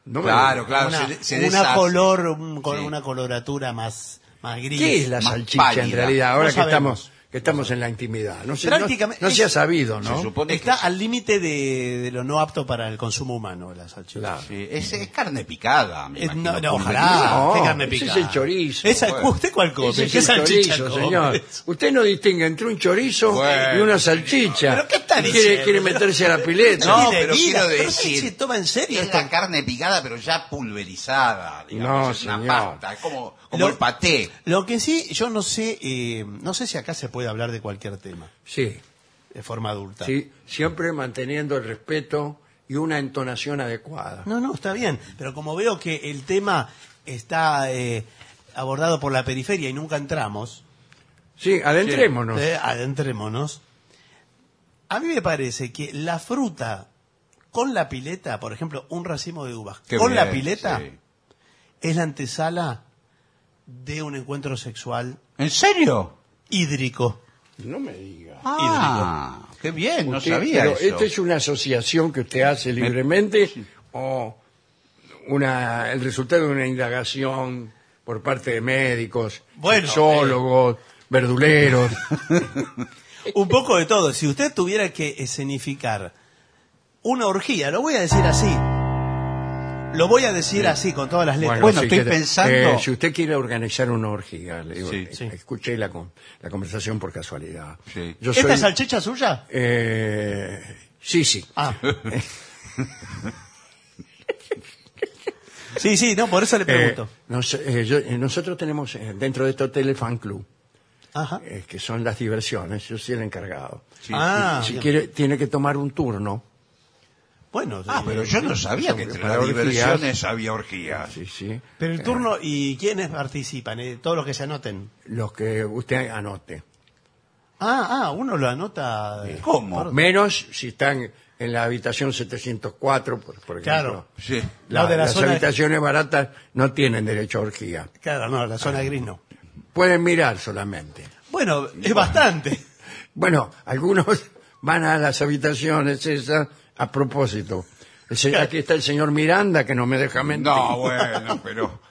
No me Claro, claro. una, se, se una deshace. color, un- con Sí. una coloratura más, más gris. ¿Qué es la más salchicha en pálida. realidad? Ahora No que sabemos. estamos que estamos en la intimidad. No, Prácticamente- se ha sabido, Se ¿no? supone Está que al límite de, de lo no apto para el consumo humano, la salchicha. Claro. sí, es, es carne picada. me no, no, ojalá. No, qué carne ese es picada. el chorizo. Esa- Bueno. ¿Usted cuál come? Ese es ¿Qué el salchicha chorizo, come? señor. Usted no distingue entre un chorizo Bueno, y una salchicha. ¿Pero qué está quiere, diciendo? quiere meterse a la pileta. No, pero quiero ¿Pero qué decir, se toma en serio Es la carne picada, pero ya pulverizada. Digamos, No, es una señor. pasta, como, como Lo- el paté. Lo que sí, yo no sé, eh, no sé si acá se puede hablar de cualquier tema Sí, de forma adulta. sí, siempre manteniendo el respeto y una entonación adecuada. No, no, está bien, pero como veo que el tema está eh, abordado por la periferia y nunca entramos, Sí, adentrémonos. eh, adentrémonos. A mí me parece que la fruta con la pileta, por ejemplo, un racimo de uvas Qué con la pileta, sí. es la antesala de un encuentro sexual ¿En serio? Hídrico. No me diga. Ah, qué bien, no Usted- sabía pero eso. ¿Esta es una asociación que usted hace libremente o una, el resultado de una indagación por parte de médicos, Bueno, sexólogos, verduleros? Un poco de todo. Si usted tuviera que escenificar una orgía, lo voy a decir así. Lo voy a decir así, con todas las letras. Bueno, estoy que- pensando- eh, si usted quiere organizar una orgía, le digo, Sí, eh, sí. escuché la, con- la conversación por casualidad. Sí. Yo ¿Esta soy- es salchicha suya? eh, sí, sí. Ah. sí, sí, no, por eso le Eh, pregunto. nos- eh, yo- eh, nosotros tenemos eh, dentro de este hotel el fan club, Ajá. eh, que son las diversiones. Yo soy el encargado. Sí, ah, si bien. quiere, tiene que tomar un turno Bueno, Ah, sí. pero yo no sabía que entre las diversiones había orgías. Sí, sí. Pero el turno, ¿y quiénes participan? Eh, Todos los que se anoten. Los que usted anote. Ah, ah, uno lo anota. eh, ¿Cómo? por- Menos si están en la habitación 704, por, por ejemplo. Claro. Sí. La- No, de la las zona- habitaciones baratas no tienen derecho a orgía. Claro, no, la zona gris no. Pueden mirar solamente. Bueno, es bastante. Bueno, algunos van a las habitaciones esas a propósito. El se- Aquí está el señor Miranda que no me deja mentir. No, bueno, pero...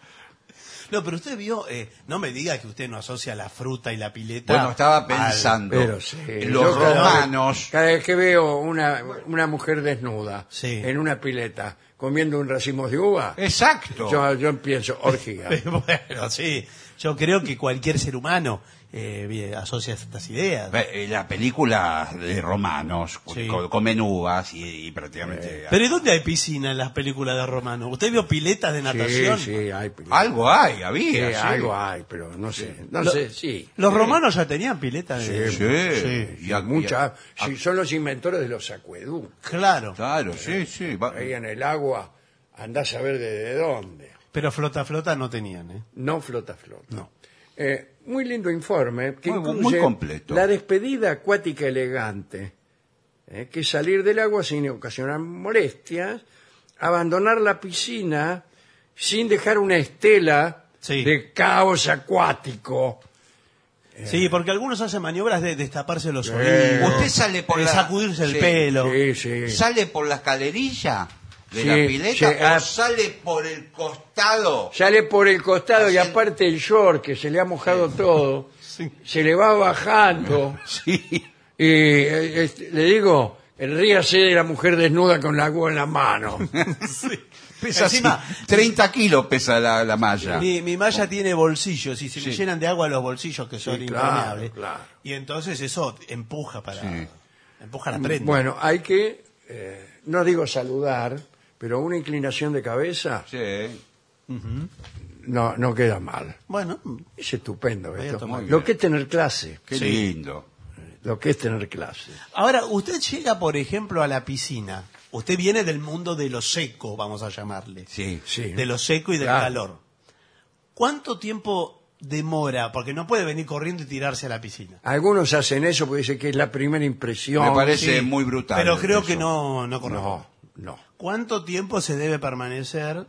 No, pero usted vio, eh, no me diga que usted no asocia la fruta y la pileta. Bueno, estaba al- pensando. Pero sí, Los yo cada- romanos... Cada vez que veo una, una mujer desnuda Sí. en una pileta comiendo un racimo de uva, Exacto. yo, yo pienso orgía. bueno, sí. Yo creo que cualquier ser humano eh, asocia estas ideas. Eh, La película de romanos Sí. co- comen uvas y, y prácticamente... Pero ¿y dónde hay piscina en las películas de Romano? ¿Usted vio piletas de Sí, natación? sí, hay pileta. Algo hay, Sí, había. sí. algo hay, pero no sé. No Lo- sé, sí. Los romanos ya tenían piletas de... Sí. Sí. Y Muchas. y a- sí, son los inventores de los acueductos. Claro. Claro, sí, sí. va- Ahí en el agua, andás a ver de dónde. Pero flota flota no tenían, ¿eh? No flota flota. No. Eh, muy lindo informe que Muy bu- incluye muy completo. la despedida acuática elegante, eh, que es salir del agua sin ocasionar molestias, abandonar la piscina sin dejar una estela Sí. de caos acuático. Sí, porque algunos hacen maniobras de destaparse los Sí. oídos. Usted sale por de la... sacudirse el sí. pelo. Sí, sí. ¿Sale por la escalerilla de Sí, la pileta o ah. sale por el costado? Sale por el costado y aparte el short que se le ha mojado todo, se le va bajando. Sí. Y eh, este, le digo, el ríase de la mujer desnuda con la agua en la mano. Pesa Encima- así, 30 kilos pesa la, la malla. Mi, mi malla tiene bolsillos y se le llenan de agua los bolsillos que son Sí, claro, impermeables. claro. Y entonces eso empuja para... Sí. Empuja la prenda. Bueno, hay que, eh, no digo saludar, pero una inclinación de cabeza Sí. no, no queda mal. Bueno, Es estupendo esto. Lo que es tener clase, Qué Sí. lindo. lo que es tener clase. ahora usted llega, por ejemplo, a la piscina. Usted viene del mundo de lo seco, vamos a llamarle. Sí. Sí. De lo seco y del Claro. calor. ¿Cuánto tiempo demora? Porque no puede venir corriendo y tirarse a la piscina. Algunos hacen eso porque dicen que es la primera impresión. Me parece Sí, muy brutal. Pero creo eso. que no, no corresponde. No, no. ¿Cuánto tiempo se debe permanecer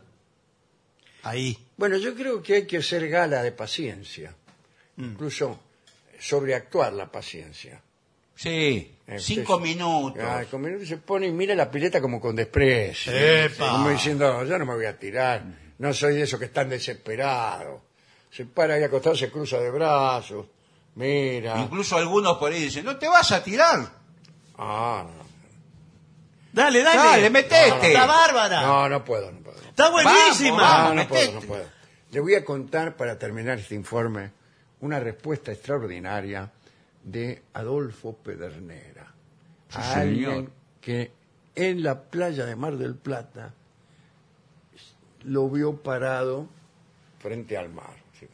ahí? Bueno, yo creo que hay que hacer gala de paciencia. Mm. Incluso sobreactuar la paciencia. Sí. Eh, Cinco usted- minutos. Ah, con minutos se pone y mira la pileta como con desprecio. ¡Epa! Como diciendo, yo no me voy a tirar. No soy de esos que están desesperados. Se para ahí acostado, se cruza de brazos. Mira. Incluso algunos por ahí dicen, no te vas a tirar. Ah, no. Dale, dale. Dale, metete. Está bárbara. No, no puedo, no puedo. Está buenísima. Vamos, No, vamos. no puedo, no puedo. Le voy a contar, para terminar este informe, una respuesta extraordinaria de Adolfo Pedernera. Sí, a señor. alguien que en la playa de Mar del Plata lo vio parado frente al mar. ¿sí?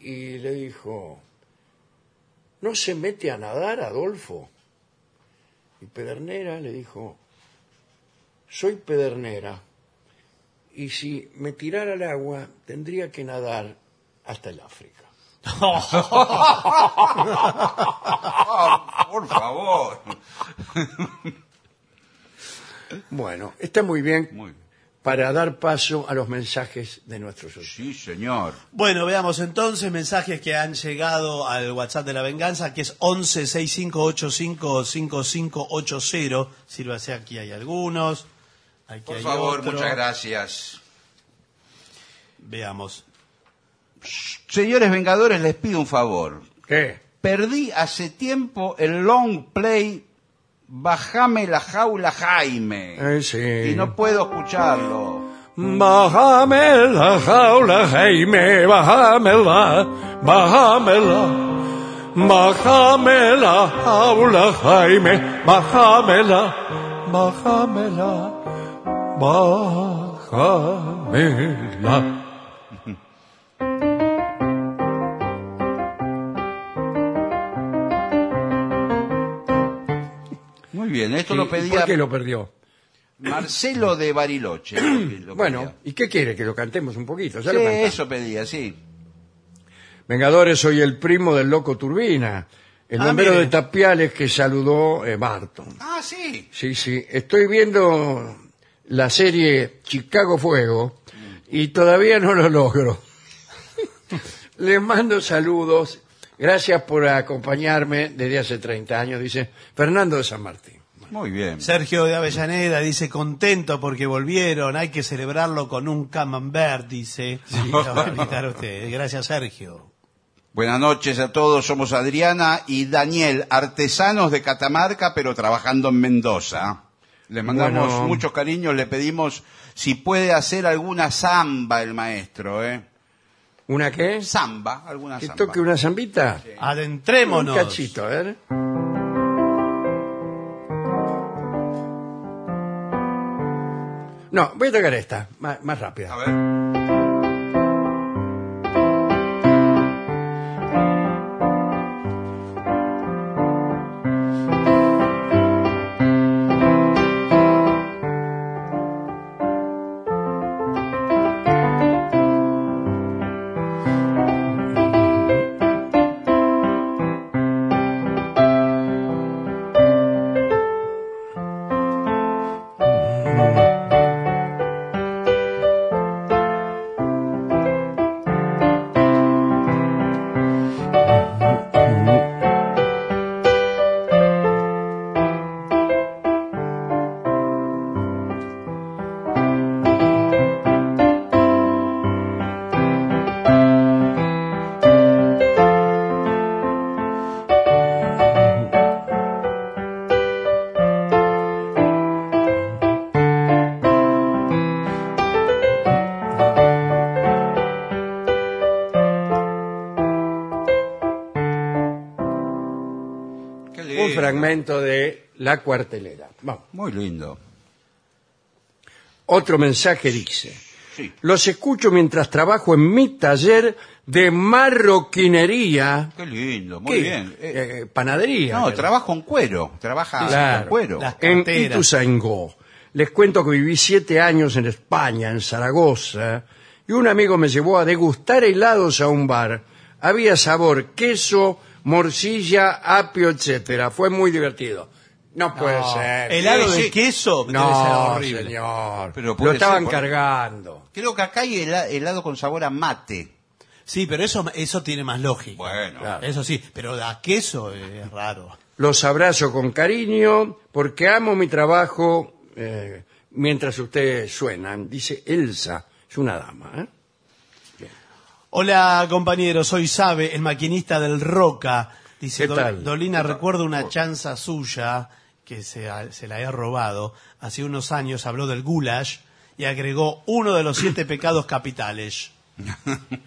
Y le dijo, ¿no se mete a nadar, Adolfo? Y Pedernera le dijo, soy Pedernera y si me tirara al agua tendría que nadar hasta el África. Por favor. Bueno, está muy bien Muy bien. Para dar paso a los mensajes de nuestros oyentes. Sí, señor. Bueno, veamos entonces mensajes que han llegado al WhatsApp de la venganza, que es 11 6585 5580. Sírvase, aquí hay algunos. Aquí Por hay favor, otro. muchas gracias. Veamos. Señores Vengadores, les pido un favor. ¿Qué? Perdí hace tiempo el long play Bajame la jaula Jaime. Eh, sí. Y no puedo escucharlo. Bájame la jaula, Jaime, bájamela, bájamela. Bájame la jaula, Jaime, bájamela, bájamela, bájamela. Bien, esto lo ¿y pedía. ¿Por qué lo perdió? Marcelo de Bariloche. lo Bueno, pedía. ¿y qué quiere? Que lo cantemos un poquito. Ya Sí, lo cantamos. eso pedía, sí. Vengadores, soy el primo del loco Turbina, el Ah, bombero mire. de Tapiales que saludó eh, Barton. Ah, sí. Sí, sí, estoy viendo la serie Chicago Fuego y todavía no lo logro. Les mando saludos. Gracias por acompañarme desde hace 30 años, dice Fernando de San Martín. Muy bien. Sergio de Avellaneda dice contento porque volvieron, hay que celebrarlo con un camembert, dice. Y lo va a invitar a usted. Gracias, Sergio. Buenas noches a todos, somos Adriana y Daniel, artesanos de Catamarca, pero trabajando en Mendoza. Le mandamos Bueno. muchos cariños, le pedimos si puede hacer alguna samba el maestro, ¿eh? ¿Una qué? Samba, alguna ¿Que samba. toque una zambita? Adentrémonos. Un cachito, a ver. No, voy a tocar esta, más, más rápida. A ver. Fragmento de La cuartelera. Vamos. Muy lindo. Otro mensaje dice, Sí. los escucho mientras trabajo en mi taller de marroquinería. Qué lindo, muy ¿Qué? bien. Eh, Eh, panadería. no, trabajo en cuero. Trabaja Claro. con cuero. Las en. Ituzaingó. Les cuento que viví siete años en España, en Zaragoza, y un amigo me llevó a degustar helados a un bar. Había sabor, queso, morcilla, apio, etcétera. Fue muy divertido. No puede No, ser. Helado Sí, de sí. queso debe ser No, horrible. señor. Pero Lo puede estaban ser, por- cargando. Creo que acá hay hela- helado con sabor a mate. Sí, pero eso, eso tiene más lógica. Bueno. Claro. Eso sí, pero a queso es raro. Los abrazo con cariño porque amo mi trabajo eh, mientras ustedes suenan. Dice Elsa, es una dama. ¿eh? Hola compañero, soy Sabe, el maquinista del Roca. Dice ¿Qué "Do- tal? Dolina, recuerdo una chanza suya que se la he robado. Hace unos años habló del goulash y agregó uno de los siete pecados capitales.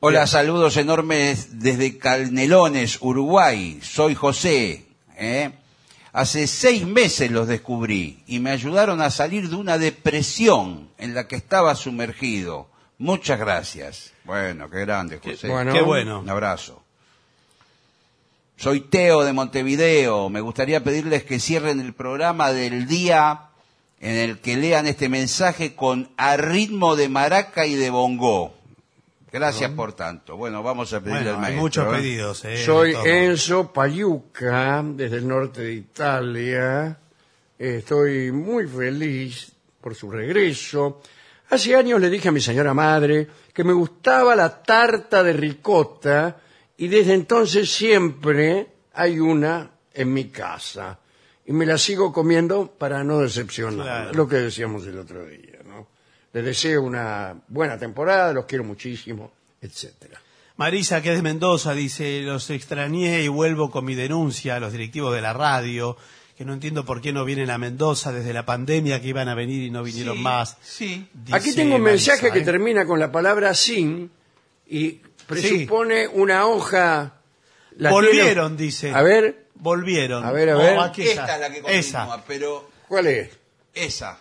Hola, saludos enormes desde Calnelones, Uruguay. Soy José. ¿eh? Hace seis meses los descubrí y me ayudaron a salir de una depresión en la que estaba sumergido. Muchas gracias. Bueno, qué grande, José. bueno. Qué bueno. Un abrazo. Soy Teo de Montevideo. Me gustaría pedirles que cierren el programa del día en el que lean este mensaje con a ritmo de maraca y de bongo. Gracias por tanto. Bueno, vamos a pedirle Bueno, al hay muchos ¿eh? pedidos. eh, Soy. Enzo Payuca, desde el norte de Italia. Estoy muy feliz por su regreso. Hace años le dije a mi señora madre que me gustaba la tarta de ricota y desde entonces siempre hay una en mi casa. Y me la sigo comiendo para no decepcionar. Claro. Lo que decíamos el otro día, ¿no? Les deseo una buena temporada, los quiero muchísimo, etcétera. Marisa, que es de Mendoza, dice, los extrañé y vuelvo con mi denuncia a los directivos de la radio, que no entiendo por qué no vienen a Mendoza desde la pandemia, que iban a venir y no vinieron Sí, más. Sí. Dice Aquí tengo un Marisa, mensaje que ¿eh? termina con la palabra sin y presupone una hoja. la Volvieron, tiene- dice. A ver, Volvieron. A ver, a ver. Oh, aquí Esta está. es la que continúa, Esa. pero ¿cuál es? esa.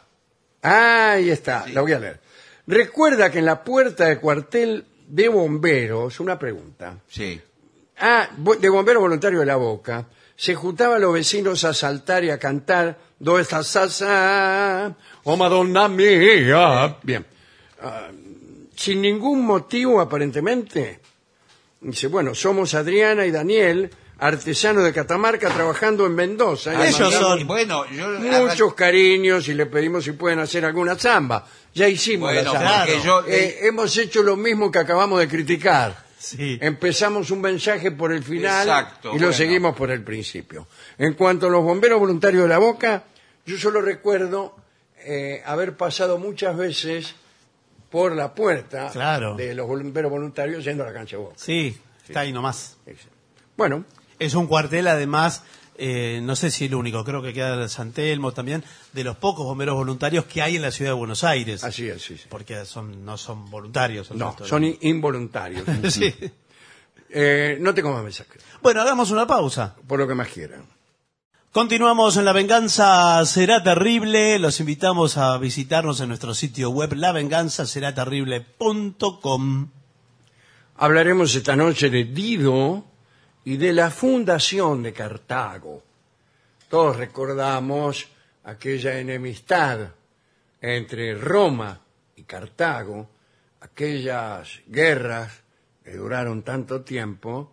Ah, ahí está, Sí. la voy a leer. Recuerda que en la puerta del cuartel de bomberos, una pregunta. Sí. Ah, de bombero voluntario de la Boca, se juntaban los vecinos a saltar y a cantar ¿Dónde está Sasa? Oh, Madonna mía. Bien. Ah, sin ningún motivo, aparentemente. Dice, bueno, somos Adriana y Daniel, artesanos de Catamarca, trabajando en Mendoza. Y Ellos son- Y bueno, yo Muchos cariños y le pedimos si pueden hacer alguna zamba. Ya hicimos Bueno, la zamba. porque yo- Eh, hemos hecho lo mismo que acabamos de criticar. Sí. Empezamos un mensaje por el final Exacto, y lo bueno. seguimos por el principio. En cuanto a los bomberos voluntarios de la Boca, yo solo recuerdo eh, haber pasado muchas veces por la puerta Claro. de los bomberos voluntarios yendo a la cancha de Boca. Sí, está ahí nomás. Bueno, Es un cuartel, además, eh, no sé si el único, creo que queda San Telmo también, de los pocos bomberos voluntarios que hay en la ciudad de Buenos Aires. así es, sí, sí. Porque son, no son voluntarios. No, todos. son in- involuntarios. Sí. Eh, no tengo más mensajes, Bueno, hagamos una pausa. por lo que más quieran. Continuamos en La Venganza Será Terrible. Los invitamos a visitarnos en nuestro sitio web lavenganzaseraterrible.com. Hablaremos esta noche de Dido y de la fundación de Cartago. Todos recordamos aquella enemistad entre Roma y Cartago, aquellas guerras que duraron tanto tiempo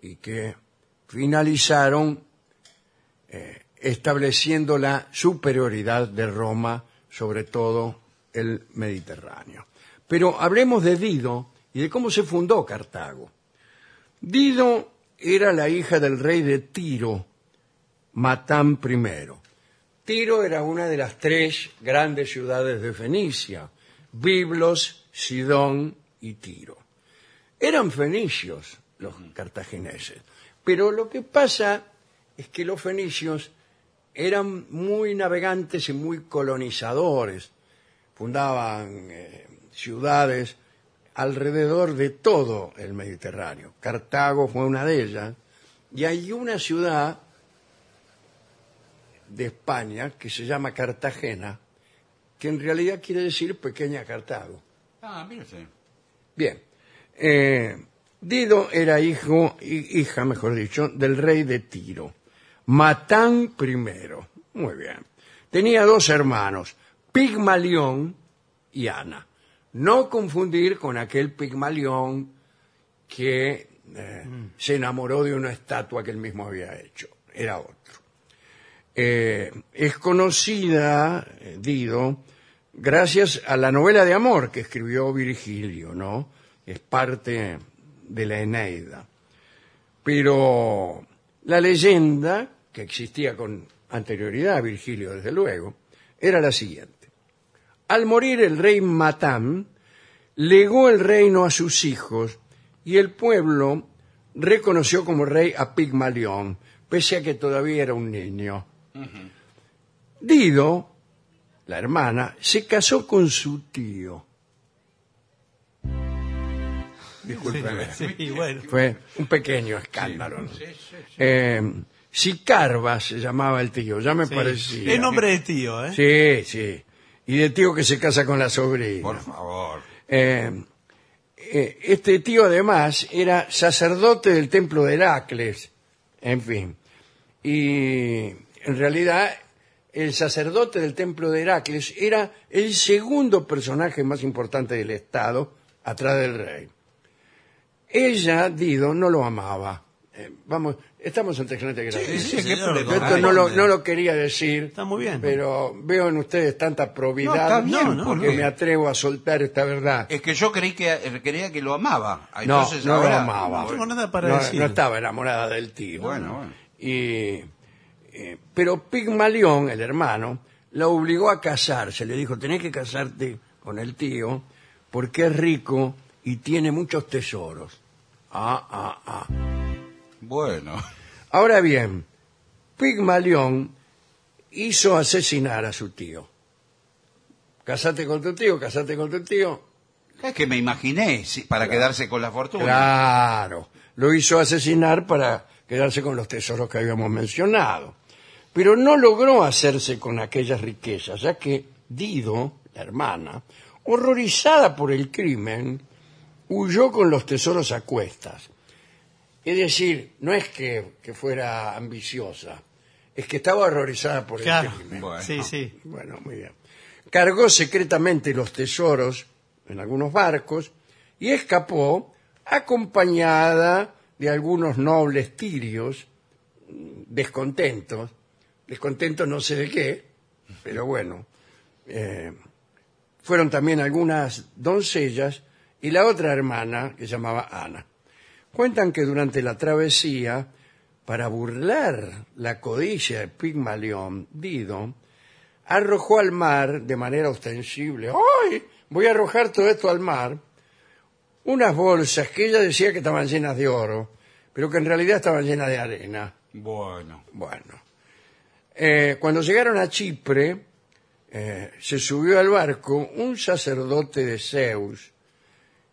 y que finalizaron eh, estableciendo la superioridad de Roma sobre todo el Mediterráneo. Pero hablemos de Dido y de cómo se fundó Cartago. Dido era la hija del rey de Tiro, Matán I. Tiro era una de las tres grandes ciudades de Fenicia, Biblos, Sidón y Tiro. Eran fenicios los cartagineses, pero lo que pasa es que los fenicios eran muy navegantes y muy colonizadores, fundaban eh, ciudades alrededor de todo el Mediterráneo. Cartago fue una de ellas, y hay una ciudad de España que se llama Cartagena, que en realidad quiere decir pequeña Cartago. Ah, mire usted. Bien, eh, Dido era hijo, hi- hija, mejor dicho, del rey de Tiro, Matán I. Muy bien. Tenía dos hermanos, Pigmalión y Ana. No confundir con aquel Pigmalión que eh, se enamoró de una estatua que él mismo había hecho. Era otro. Eh, es conocida, eh, Dido, gracias a la novela de amor que escribió Virgilio, ¿no? Es parte de la Eneida. Pero la leyenda, que existía con anterioridad a Virgilio, desde luego, era la siguiente. Al morir el rey Matán, legó el reino a sus hijos y el pueblo reconoció como rey a Pigmalión, pese a que todavía era un niño. Dido, la hermana, se casó con su tío. Discúlpeme. Sí, bueno. Fue un pequeño escándalo. ¿no? Eh, Sicarba se llamaba el tío, ya me Sí. parecía. Es nombre de tío, ¿eh? Sí, sí. Y de tío que se casa con la sobrina. Por favor. Eh, eh, este tío además era sacerdote del templo de Heracles, en fin. Y en realidad el sacerdote del templo de Heracles era el segundo personaje más importante del Estado, atrás del rey. Ella, Dido, no lo amaba. Eh, vamos, estamos ante excelente grado. sí, Sí, ¿qué señor. problema Yo esto hay? no lo, no lo quería decir. Está muy bien. Pero veo en ustedes tanta probidad está bien, No, no, porque no. me atrevo a soltar esta verdad. Es que yo creí que eh, creía que lo amaba. Ah, No, Entonces no lo ahora- amaba. No tengo nada para no, decir. no estaba enamorada del tío. Bueno, bueno. Y, eh, pero Pigmalión, el hermano, la obligó a casarse. Le dijo, tenés que casarte con el tío porque es rico y tiene muchos tesoros. Ah, ah, ah. Bueno. Ahora bien, Pigmalión hizo asesinar a su tío. Casate con tu tío, casate con tu tío. Es que me imaginé, sí, para quedarse con la fortuna. Claro, lo hizo asesinar para quedarse con los tesoros que habíamos mencionado. Pero no logró hacerse con aquellas riquezas, ya que Dido, la hermana, horrorizada por el crimen, huyó con los tesoros a cuestas. Es decir, no es que, que fuera ambiciosa, es que estaba horrorizada por Claro. el crimen. Bueno. Sí, sí. Bueno, muy bien. Cargó secretamente los tesoros en algunos barcos y escapó acompañada de algunos nobles tirios mm, descontentos, descontentos no sé de qué, pero bueno. eh, fueron también algunas doncellas y la otra hermana que se llamaba Ana. Cuentan que durante la travesía, para burlar la codicia de Pigmalión, Dido arrojó al mar de manera ostensible, ¡ay! Voy a arrojar todo esto al mar, unas bolsas que ella decía que estaban llenas de oro, pero que en realidad estaban llenas de arena. Bueno. Bueno, Eh, cuando llegaron a Chipre, eh, se subió al barco un sacerdote de Zeus,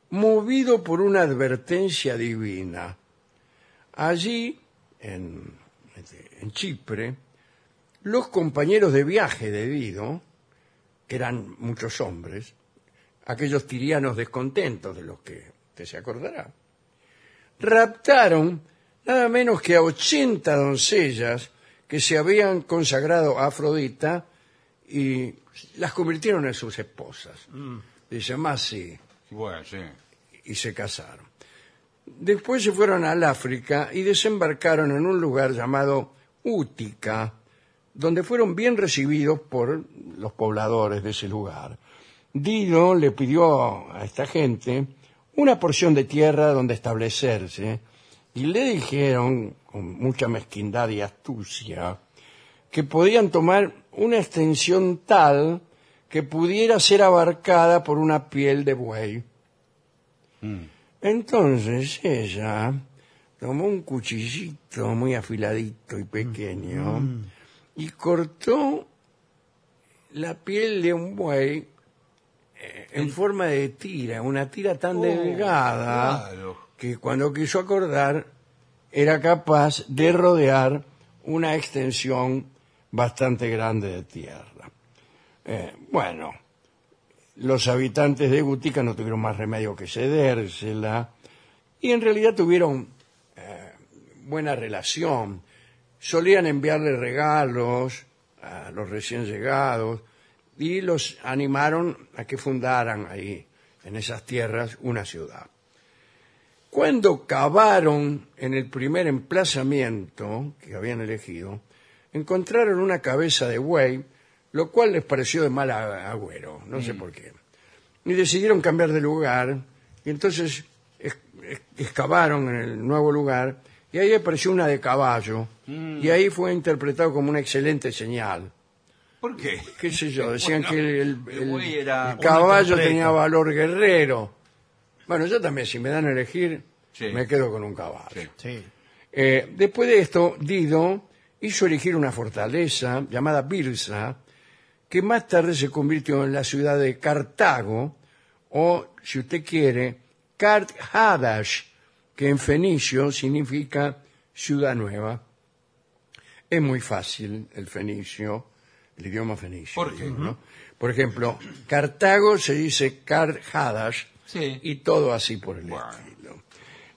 movido por una advertencia divina. Allí, en, en Chipre, los compañeros de viaje de Dido, que eran muchos hombres, aquellos tirianos descontentos de los que usted se acordará, raptaron nada menos que a 80 doncellas que se habían consagrado a Afrodita y las convirtieron en sus esposas. Dice, más sí, Y se casaron. Después se fueron al África y desembarcaron en un lugar llamado Útica, donde fueron bien recibidos por los pobladores de ese lugar. Dido le pidió a esta gente una porción de tierra donde establecerse y le dijeron, con mucha mezquindad y astucia, que podían tomar una extensión tal que pudiera ser abarcada por una piel de buey. Entonces ella tomó un cuchillito muy afiladito y pequeño y cortó la piel de un buey eh, en forma de tira, una tira tan delgada claro. que cuando quiso acordar era capaz de rodear una extensión bastante grande de tierra. Eh, bueno, los habitantes de Gutica no tuvieron más remedio que cedérsela y en realidad tuvieron eh, buena relación. Solían enviarle regalos a los recién llegados y los animaron a que fundaran ahí, en esas tierras, una ciudad. Cuando cavaron en el primer emplazamiento que habían elegido, encontraron una cabeza de buey, lo cual les pareció de mal agüero, no sé por qué. Y decidieron cambiar de lugar, y entonces es- es- excavaron en el nuevo lugar, y ahí apareció una de caballo, y ahí fue interpretado como una excelente señal. ¿Por qué? ¿Qué sé yo? Decían Bueno, que el, el el- buey era- el caballo interpreta. tenía valor guerrero. Bueno, yo también, si me dan a elegir, Sí. me quedo con un caballo. Sí. Sí. Eh, después de esto, Dido hizo erigir una fortaleza llamada Birsa, que más tarde se convirtió en la ciudad de Cartago, o, si usted quiere, Kart Hadash, que en fenicio significa ciudad nueva. Es muy fácil el fenicio, el idioma fenicio. ¿Por? ¿no? Por ejemplo, Cartago se dice Kart Hadash, Sí. y todo así por el Bueno. estilo.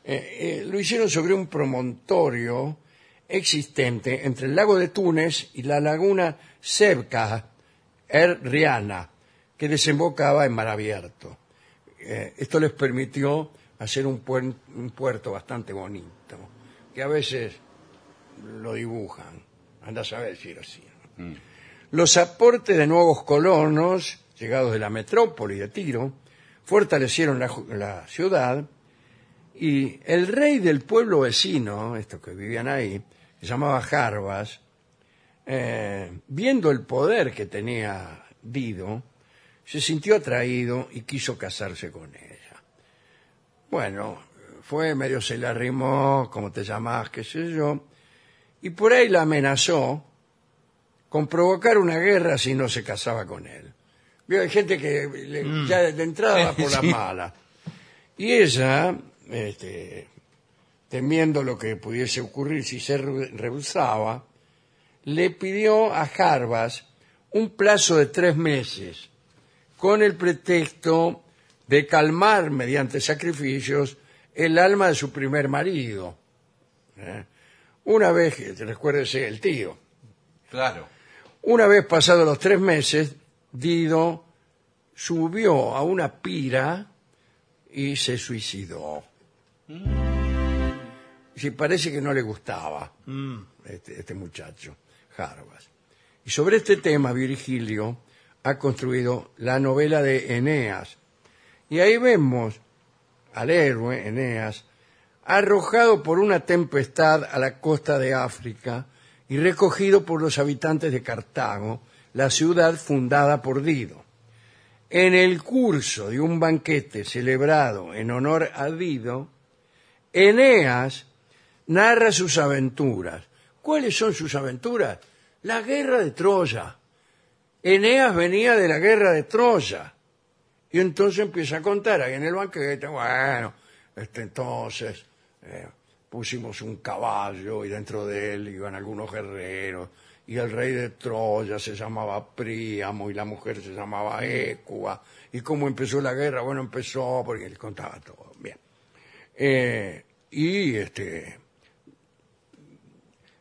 Eh, eh, lo hicieron sobre un promontorio existente entre el lago de Túnez y la laguna Sebka Er Riana, que desembocaba en mar abierto. Eh, esto les permitió hacer un, puen- un puerto bastante bonito, que a veces lo dibujan. Anda a saber si era así. ¿no? Los aportes de nuevos colonos, llegados de la metrópoli de Tiro, fortalecieron la, ju- la ciudad y el rey del pueblo vecino, estos que vivían ahí, se llamaba Jarbas, eh, viendo el poder que tenía Dido, se sintió atraído y quiso casarse con ella. Bueno, fue medio se la arrimó, como te llamás, qué sé yo, y por ahí la amenazó con provocar una guerra si no se casaba con él. Vio, hay gente que le- ya de entrada va por la Sí. mala. Y ella, este, temiendo lo que pudiese ocurrir si se re- rehusaba, le pidió a Jarbas un plazo de tres meses, con el pretexto de calmar mediante sacrificios el alma de su primer marido. ¿eh? Una vez, recuérdese, el tío, Claro. una vez pasados los tres meses, Dido subió a una pira y se suicidó. Sí, parece que no le gustaba este, este muchacho, Y sobre este tema, Virgilio ha construido la novela de Eneas. Y ahí vemos al héroe, Eneas, arrojado por una tempestad a la costa de África y recogido por los habitantes de Cartago, la ciudad fundada por Dido. En el curso de un banquete celebrado en honor a Dido, Eneas narra sus aventuras. ¿Cuáles son sus aventuras? La guerra de Troya. Eneas venía de la guerra de Troya. Y entonces empieza a contar ahí en el banquete, bueno, este, entonces eh, pusimos un caballo y dentro de él iban algunos guerreros y el rey de Troya se llamaba Príamo y la mujer se llamaba Écuba. ¿Y cómo empezó la guerra? Bueno, empezó porque él contaba todo. Bien. Eh, y este,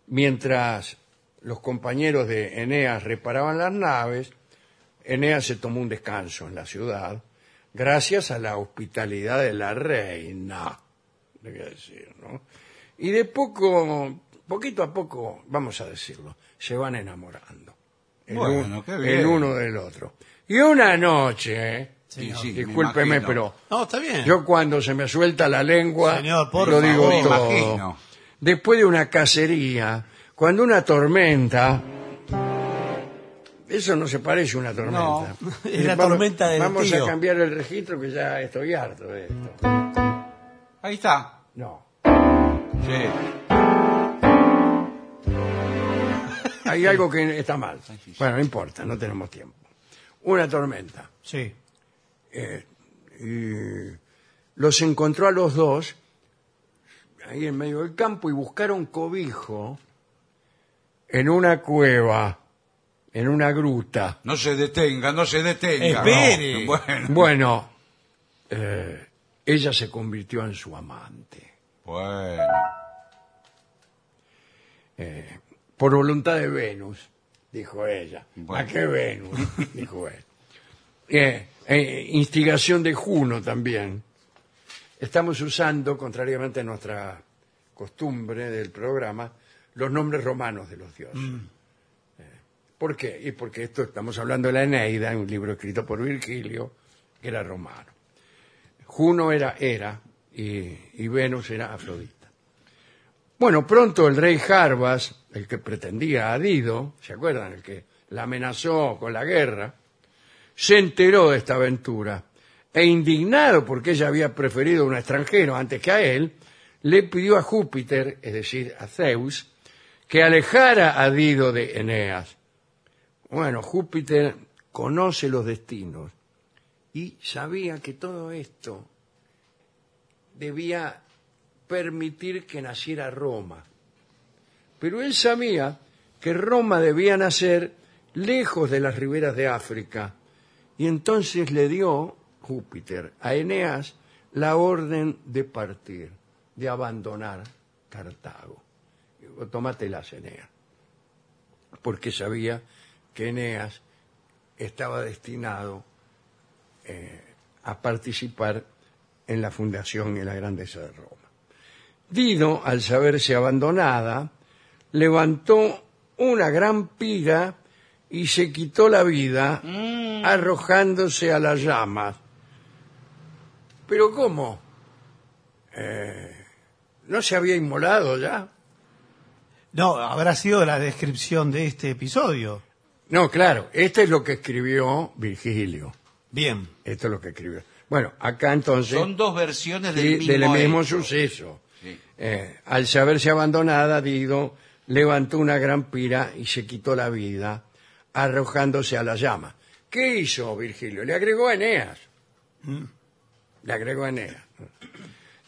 mientras los compañeros de Eneas reparaban las naves, Eneas se tomó un descanso en la ciudad, gracias a la hospitalidad de la reina, le voy a decir, ¿no? Y de poco, poquito a poco, vamos a decirlo, se van enamorando. El, Bueno, un- qué bien. el uno del otro. Y una noche, ¿eh? Sí, sí, me discúlpeme, pero No, está bien. yo cuando se me suelta la lengua, Señor, por lo digo favor. Todo. imagino. Después de una cacería, cuando una tormenta, eso no se parece a una tormenta. No, es la Vamos- tormenta del Vamos tío. a cambiar el registro que ya estoy harto de esto. Ahí está. No. Sí. Hay algo que está mal. Bueno, no importa, no tenemos tiempo. Una tormenta. Sí. y los encontró a los dos ahí en medio del campo y buscaron cobijo en una cueva, en una gruta. No se detenga, no se detenga. Espere. No. Bueno, Bueno, eh, ella se convirtió en su amante. bueno. Por voluntad de Venus, dijo ella. Bueno. ¿A qué Venus? dijo él. Eh, eh, instigación de Juno también. Estamos usando, contrariamente a nuestra costumbre del programa, los nombres romanos de los dioses. Eh, ¿Por qué? Y porque esto estamos hablando de la Eneida, un libro escrito por Virgilio, que era romano. Juno era Hera y, y Venus era Afrodita. Bueno, pronto el rey Jarbas, el que pretendía a Dido, ¿se acuerdan? El que la amenazó con la guerra, se enteró de esta aventura e indignado porque ella había preferido a un extranjero antes que a él, le pidió a Júpiter, es decir, a Zeus, que alejara a Dido de Eneas. Bueno, Júpiter conoce los destinos y sabía que todo esto debía permitir que naciera Roma. Pero él sabía que Roma debía nacer lejos de las riberas de África, y entonces le dio Júpiter a Eneas la orden de partir, de abandonar Cartago. Digo, Tómatelas, Eneas, porque sabía que Eneas estaba destinado eh, a participar en la fundación y la grandeza de Roma. Dido, al saberse abandonada, levantó una gran pira y se quitó la vida arrojándose a las llamas. ¿Pero cómo? Eh, ¿No se había inmolado ya? No, habrá sido la descripción de este episodio. No, claro, este es lo que escribió Virgilio. Bien. Esto es lo que escribió. Bueno, acá entonces... Son dos versiones Sí, del mismo, del mismo suceso. Sí. Eh, al saberse abandonada, Dido levantó una gran pira y se quitó la vida, arrojándose a la llama. ¿Qué hizo Virgilio? Le agregó a Eneas. Le agregó Eneas.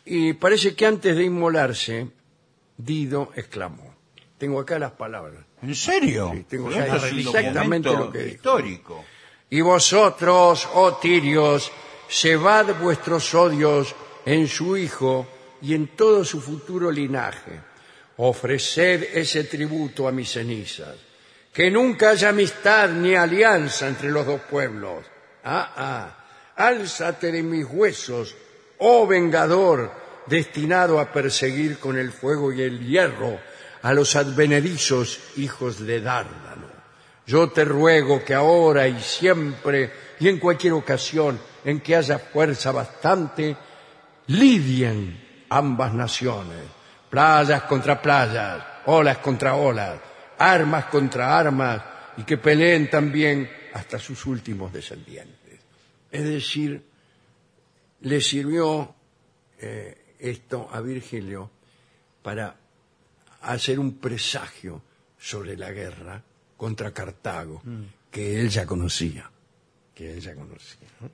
Y parece que antes de inmolarse, Dido exclamó. Tengo acá las palabras. ¿En serio? Sí, tengo esto es exactamente lo que dijo. histórico. Y vosotros, oh tirios, cebad vuestros odios en su hijo y en todo su futuro linaje. ofreced ese tributo a mis cenizas. Que nunca haya amistad ni alianza entre los dos pueblos. Ah, ah, álzate de mis huesos, oh vengador, destinado a perseguir con el fuego y el hierro a los advenedizos hijos de Dárdano. Yo te ruego que ahora y siempre y en cualquier ocasión en que haya fuerza bastante, lidien ambas naciones, playas contra playas, olas contra olas, armas contra armas, y que peleen también hasta sus últimos descendientes. Es decir, le sirvió eh, esto a Virgilio para hacer un presagio sobre la guerra contra Cartago, que él ya conocía, que él ya conocía. ¿no?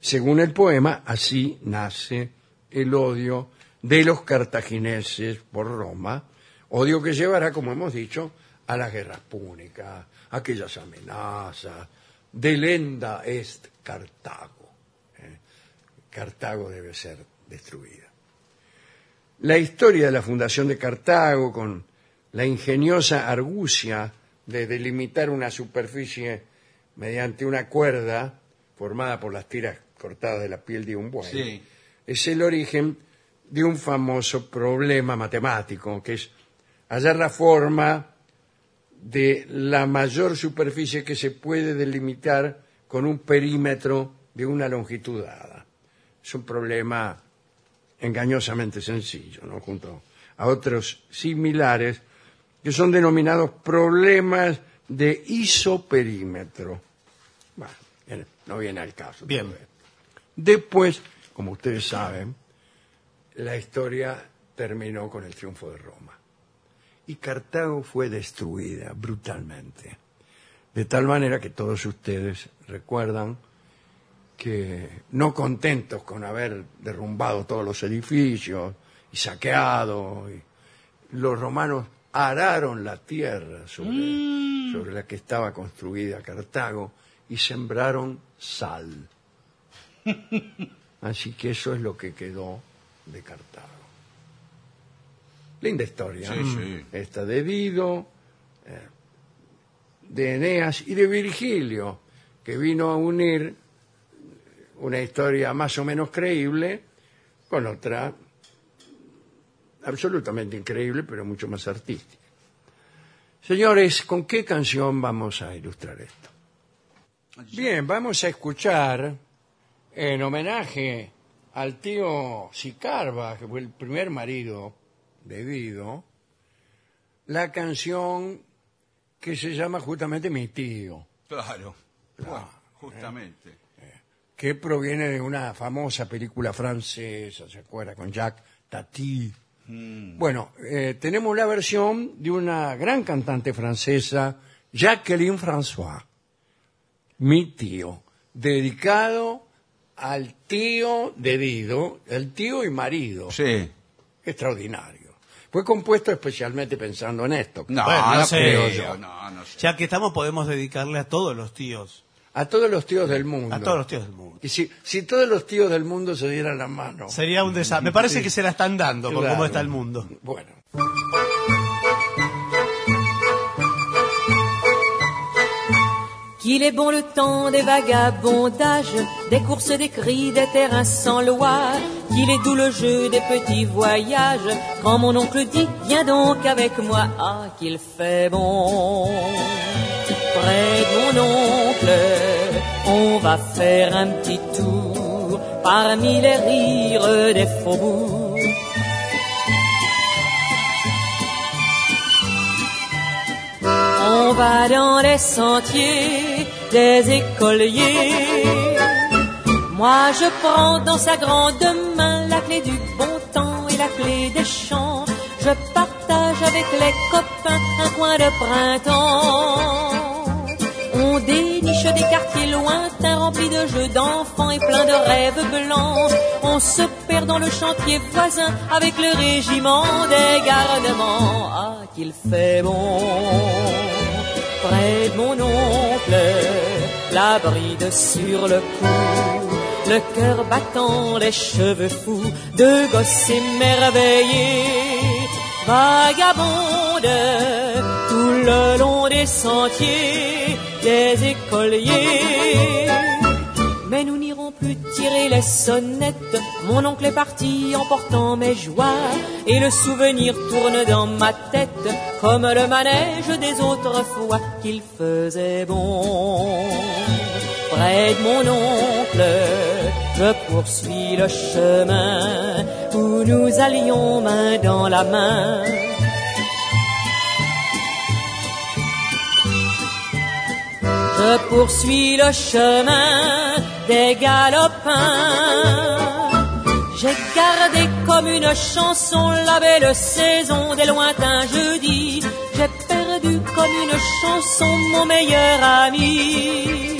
Según el poema, así nace el odio de los cartagineses por Roma, odio que llevará, como hemos dicho, a las guerras púnicas, aquellas amenazas, delenda est Cartago. ¿eh? Cartago debe ser destruida. La historia de la fundación de Cartago, con la ingeniosa argucia de delimitar una superficie mediante una cuerda formada por las tiras cortadas de la piel de un buey, Sí. es el origen de un famoso problema matemático, que es hallar la forma de la mayor superficie que se puede delimitar con un perímetro de una longitud dada. Es un problema engañosamente sencillo, ¿no? junto a otros similares que son denominados problemas de isoperímetro. Bueno, no viene al caso. Bien. Después, como ustedes saben, la historia terminó con el triunfo de Roma. Y Cartago fue destruida brutalmente. De tal manera que todos ustedes recuerdan que no contentos con haber derrumbado todos los edificios y saqueado, y los romanos araron la tierra sobre, sobre la que estaba construida Cartago y sembraron sal. Así que eso es lo que quedó de Cartago. Linda historia. Sí, ¿no? sí. Esta de Dido, eh, de Eneas y de Virgilio, que vino a unir una historia más o menos creíble con otra absolutamente increíble, pero mucho más artística. Señores, ¿con qué canción vamos a ilustrar esto? Bien, vamos a escuchar en homenaje al tío Sicarba, que fue el primer marido de Dido, la canción que se llama justamente Mi tío, Claro. Bueno, justamente. que proviene de una famosa película francesa, ¿se acuerda? Con Jacques Tati. Bueno, eh, tenemos la versión de una gran cantante francesa, Jacqueline François, mi tío, dedicado al tío de Dido, el tío y marido. Sí. Extraordinario. Fue compuesto especialmente pensando en esto. No, Bueno, no no, sé, creo yo. yo. No, no sé. Ya que estamos, podemos dedicarle a todos los tíos. A todos los tíos del mundo. A todos los tíos del mundo. Y si, si todos los tíos del mundo se dieran la mano. Sería un desastre. Me parece que se la están dando por Claro. cómo está el mundo. Bueno. Qu'il est bon le temps des vagabondages, des courses, des cris, des terrains sans loi. Qu'il est doux le jeu des petits voyages. Quand mon oncle dit, viens donc avec moi. Ah, qu'il fait bon. Près de mon oncle, on va faire un petit tour parmi les rires des faubourgs. On va dans les sentiers des écoliers. Moi je prends dans sa grande main la clé du bon temps et la clé des champs. Je partage avec les copains un coin de printemps. On déniche des quartiers lointains remplis de jeux d'enfants et pleins de rêves blancs. On se perd dans le chantier voisin avec le régiment des gardements. Ah, qu'il fait bon près de mon oncle, la bride sur le cou, le cœur battant, les cheveux fous, deux gosses émerveillés. vagabondent tout le long des sentiers les écoliers. Mais nous tirer les sonnettes. Mon oncle est parti emportant mes joies. Et le souvenir tourne dans ma tête comme le manège des autres fois qu'il faisait bon. Près de mon oncle, je poursuis le chemin où nous allions main dans la main. Je poursuis le chemin des galopins. J'ai gardé comme une chanson la belle saison des lointains jeudis. J'ai perdu comme une chanson mon meilleur ami.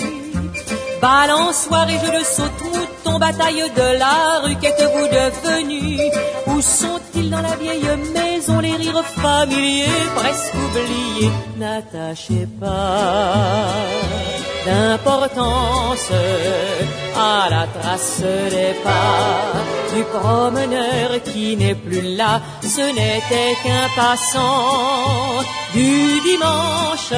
Balançoire et jeu de saute mouton, bataille de la rue, qu'êtes-vous devenus Où sont-ils dans la vieille maison, les rires familiers, presque oubliés N'attachez pas d'importance à la trace des pas du promeneur qui n'est plus là. Ce n'était qu'un passant du dimanche.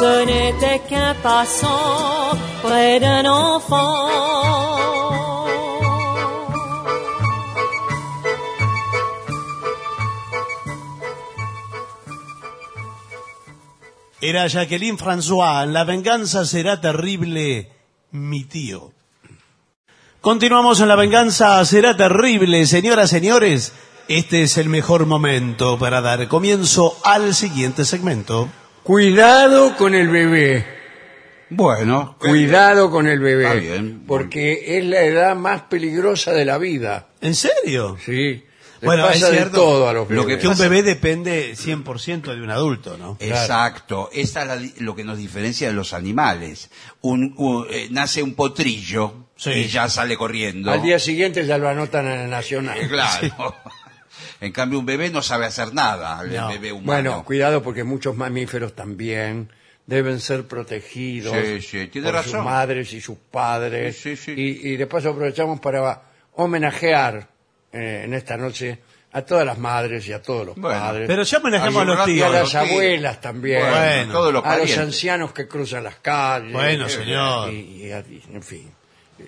Ce n'était qu'un passant près d'un enfant. Era Jacqueline François, La venganza será terrible, mi tío. Continuamos en La venganza será terrible, señoras, señores. Este es el mejor momento para dar comienzo al siguiente segmento. Cuidado con el bebé. Bueno, Cuidado con el bebé. Está bien. Porque es la edad más peligrosa de la vida. ¿En serio? Sí. Bueno, pasa es de cierto. todo a los Lo bebés. Que un bebé depende 100% de un adulto, ¿no? Exacto, esa es la di- lo que nos diferencia de los animales. Un, un- eh, nace un potrillo Sí. y ya sale corriendo. Al día siguiente ya lo anotan en el Eh, Nacional. Claro. En cambio, un bebé no sabe hacer nada, el No. bebé humano. Bueno, cuidado porque muchos mamíferos también deben ser protegidos Sí, sí, tiene por razón. sus madres y sus padres. Sí, sí, sí. Y, y de paso aprovechamos para homenajear eh, en esta noche a todas las madres y a todos los Bueno, padres. Pero ya manejamos a los y a tíos. las tíos. abuelas también. Bueno, todos los a los parientes. ancianos que cruzan las calles. Bueno, eh, señor. Y, y a- y- en fin. Eh,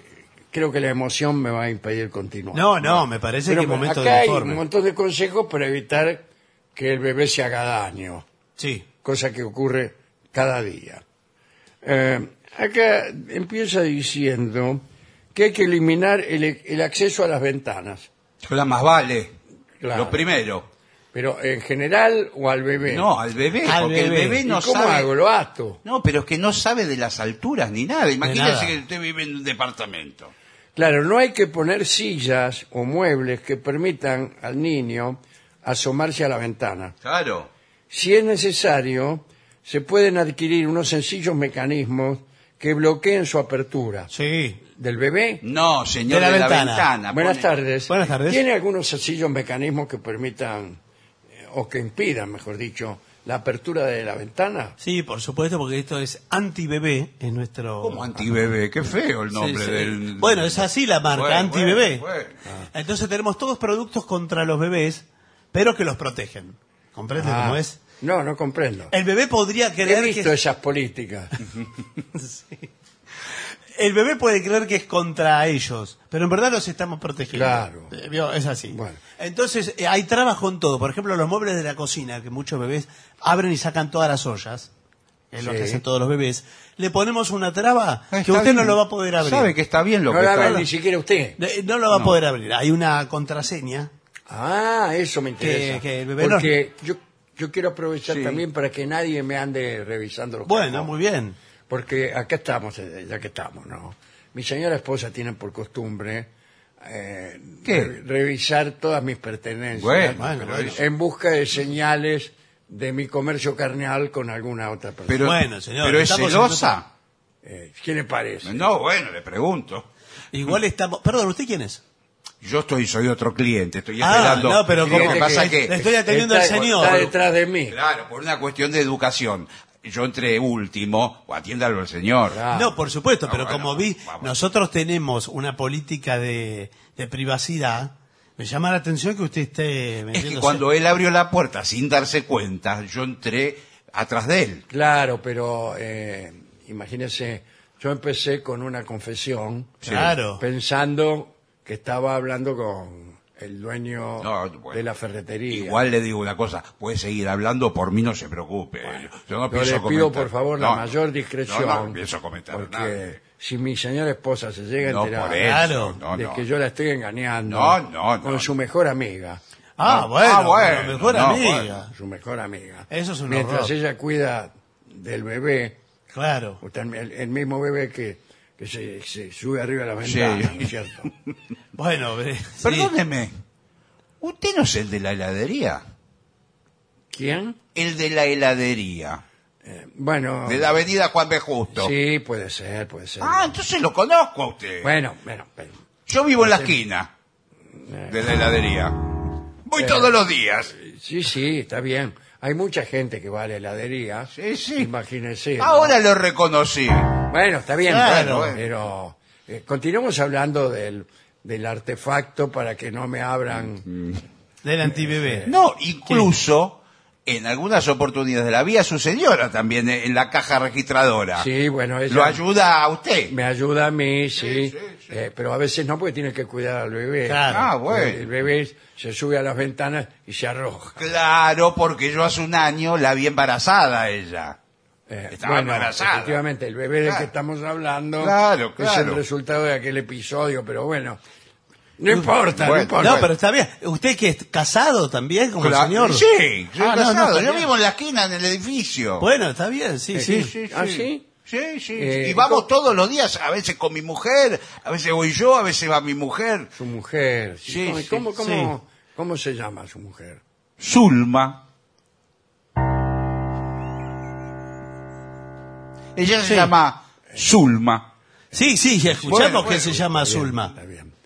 Creo que la emoción me va a impedir continuar. No, no, me parece Pero que es momento acá de hay un informe. montón de consejos para evitar que el bebé se haga daño, Sí. cosa que ocurre cada día. Eh, acá empieza diciendo que hay que eliminar el, el acceso a las ventanas, Pero más vale. Claro. Lo primero. pero en general o al bebé. No, al bebé, Al porque bebé. el bebé ¿Y no cómo sabe. hago? Lo ato. No, pero es que no sabe de las alturas ni nada. nada. Imagínese que usted vive en un departamento. Claro, no hay que poner sillas o muebles que permitan al niño asomarse a la ventana. Claro. Si es necesario, se pueden adquirir unos sencillos mecanismos que bloqueen su apertura. Sí. ¿Del bebé? No, señor, De de la ventana. ventana. Buenas pone- tardes. Buenas tardes. ¿Tiene algunos sencillos mecanismos que permitan, eh, o que impidan, mejor dicho, la apertura de la ventana? Sí, por supuesto, porque esto es anti-bebé, es nuestro... Como antibebé, qué feo el nombre Sí, sí. del... Bueno, es así la marca, Bueno, anti-bebé. bueno, bueno. Entonces tenemos todos productos contra los bebés, pero que los protegen. ¿Comprende Ah, cómo es? No, no comprendo. El bebé podría He creer visto que... esas políticas. El bebé puede creer que es contra ellos, pero en verdad los estamos protegiendo. Claro. Eh. Es así. Bueno. Entonces, eh, hay trabajo en todo. Por ejemplo, los muebles de la cocina, que muchos bebés abren y sacan todas las ollas, es lo que hacen todos los bebés. Le ponemos una traba Ah, que usted no lo va a poder abrir. Sabe que está bien lo No que la está... ni siquiera usted. No lo va No. a poder abrir. Hay una contraseña. Ah, eso me interesa. que el bebé no- Porque yo, yo quiero aprovechar Sí. también para que nadie me ande revisando los Bueno, cajones. muy bien. Porque acá estamos, eh, ya que estamos, ¿no? Mi señora esposa tiene por costumbre eh, ¿Qué? re- revisar todas mis pertenencias Bueno, Bueno, pero bueno. eso- en busca de señales de mi comercio carnal con alguna otra persona. Pero, Bueno, señor, pero es estamos en celosa. Eh, ¿Qué le parece? No, bueno, le pregunto. Igual estamos... Perdón, ¿usted quién es? Yo estoy, soy otro cliente, estoy Ah, esperando. no, pero Lo ¿cómo? que pasa Le- que... estoy atendiendo al está, señor. Está detrás de mí. Claro, por una cuestión de educación. Yo entré último, o atiéndalo el señor. Claro. No, por supuesto, Ah, pero bueno, como vi, vamos. nosotros tenemos una política de, de privacidad Me llama la atención que usted esté Es que cuando él abrió la puerta sin darse cuenta, yo entré atrás de él. Claro, pero eh, imagínese, yo empecé con una confesión Claro. pensando que estaba hablando con el dueño No, bueno. de la ferretería. Igual le digo una cosa, puede seguir hablando, por mí no se preocupe. yo no Yo pienso le pido comentar. por favor No, la mayor discreción. No, no pienso comentar porque nada. si mi señora esposa se llega a No, enterar por eso. Claro. no, de no. que yo la estoy engañando No, no, no, con su no. mejor amiga, Ah, No, bueno, ah, bueno, pero mejor no, amiga. bueno. su mejor amiga. Eso es un Mientras horror. ella cuida del bebé, Claro. usted- el, el mismo bebé que, que se, se sube arriba de la ventana, Sí. ¿no es cierto? Bueno, sí. Perdóneme, ¿usted no es el de la heladería? ¿Quién? El de la heladería, Eh, bueno, de la avenida Juan B. Justo. sí, puede ser, puede ser. Ah, entonces lo conozco a usted. Bueno, bueno, pero- Yo vivo en la esquina de la heladería. Voy Eh. todos los días. sí, sí, está bien. Hay mucha gente que va a la heladería. Sí, sí. Imagínese. ¿no? Ahora lo reconocí. Bueno, está bien, Claro. bueno, pero eh, continuemos hablando del, del artefacto para que no me abran. Del antibebé. No, incluso en algunas oportunidades la vi a su señora también eh, en la caja registradora. Sí, bueno, ella Lo ayuda a usted. me ayuda a mí, sí, eh, pero a veces no, porque tiene que cuidar al bebé. Claro. Ah, bueno. El bebé se sube a las ventanas y se arroja. Claro, porque yo hace un año la vi embarazada ella. Eh, Estaba bueno, embarazada. efectivamente, el bebé del que estamos hablando Claro, es el claro. resultado de aquel episodio, pero bueno, no importa, no importa. No, pero está bien. ¿Usted que es casado también como Claro, el señor? Sí, soy Ah, no, no, casado. está yo bien. vivo en la esquina, en el edificio. Bueno, está bien, sí, sí. ¿Ah, sí? Sí, sí. Eh, y vamos ¿cómo- todos los días, a veces con mi mujer, a veces voy yo, a veces va mi mujer. Su mujer. sí. Sí, ¿Cómo, sí, cómo, cómo- sí. cómo se llama su mujer? Zulma. Ella se Sí. llama Zulma. Sí, sí, escuchamos Bueno, que bueno, se llama Está bien, Zulma. Está bien.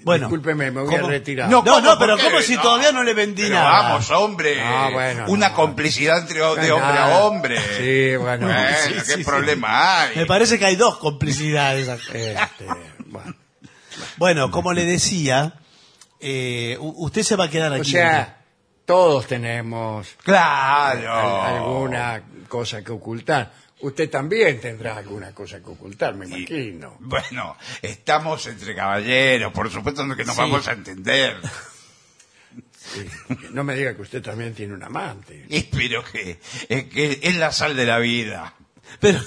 Bueno, Discúlpeme, me voy ¿cómo? a retirar. No, ¿cómo? no, pero ¿Por qué? como si todavía no le vendí Pero nada. Vamos, hombre. Ah, bueno, Una no. complicidad entre, de hombre Nada. a hombre. Sí, bueno. Bueno, Sí, ¿qué sí, sí. problema hay? Me parece que hay dos complicidades. acá. Este, bueno. Bueno, como le decía, eh, u- usted se va a quedar O aquí. sea, todos tenemos Claro. al- alguna cosa que ocultar. Usted también tendrá alguna cosa que ocultar, me imagino. Bueno, estamos entre caballeros, por supuesto que nos Sí. vamos a entender. Sí. No me diga que usted también tiene un amante. Espero que, es que es la sal de la vida. Pero,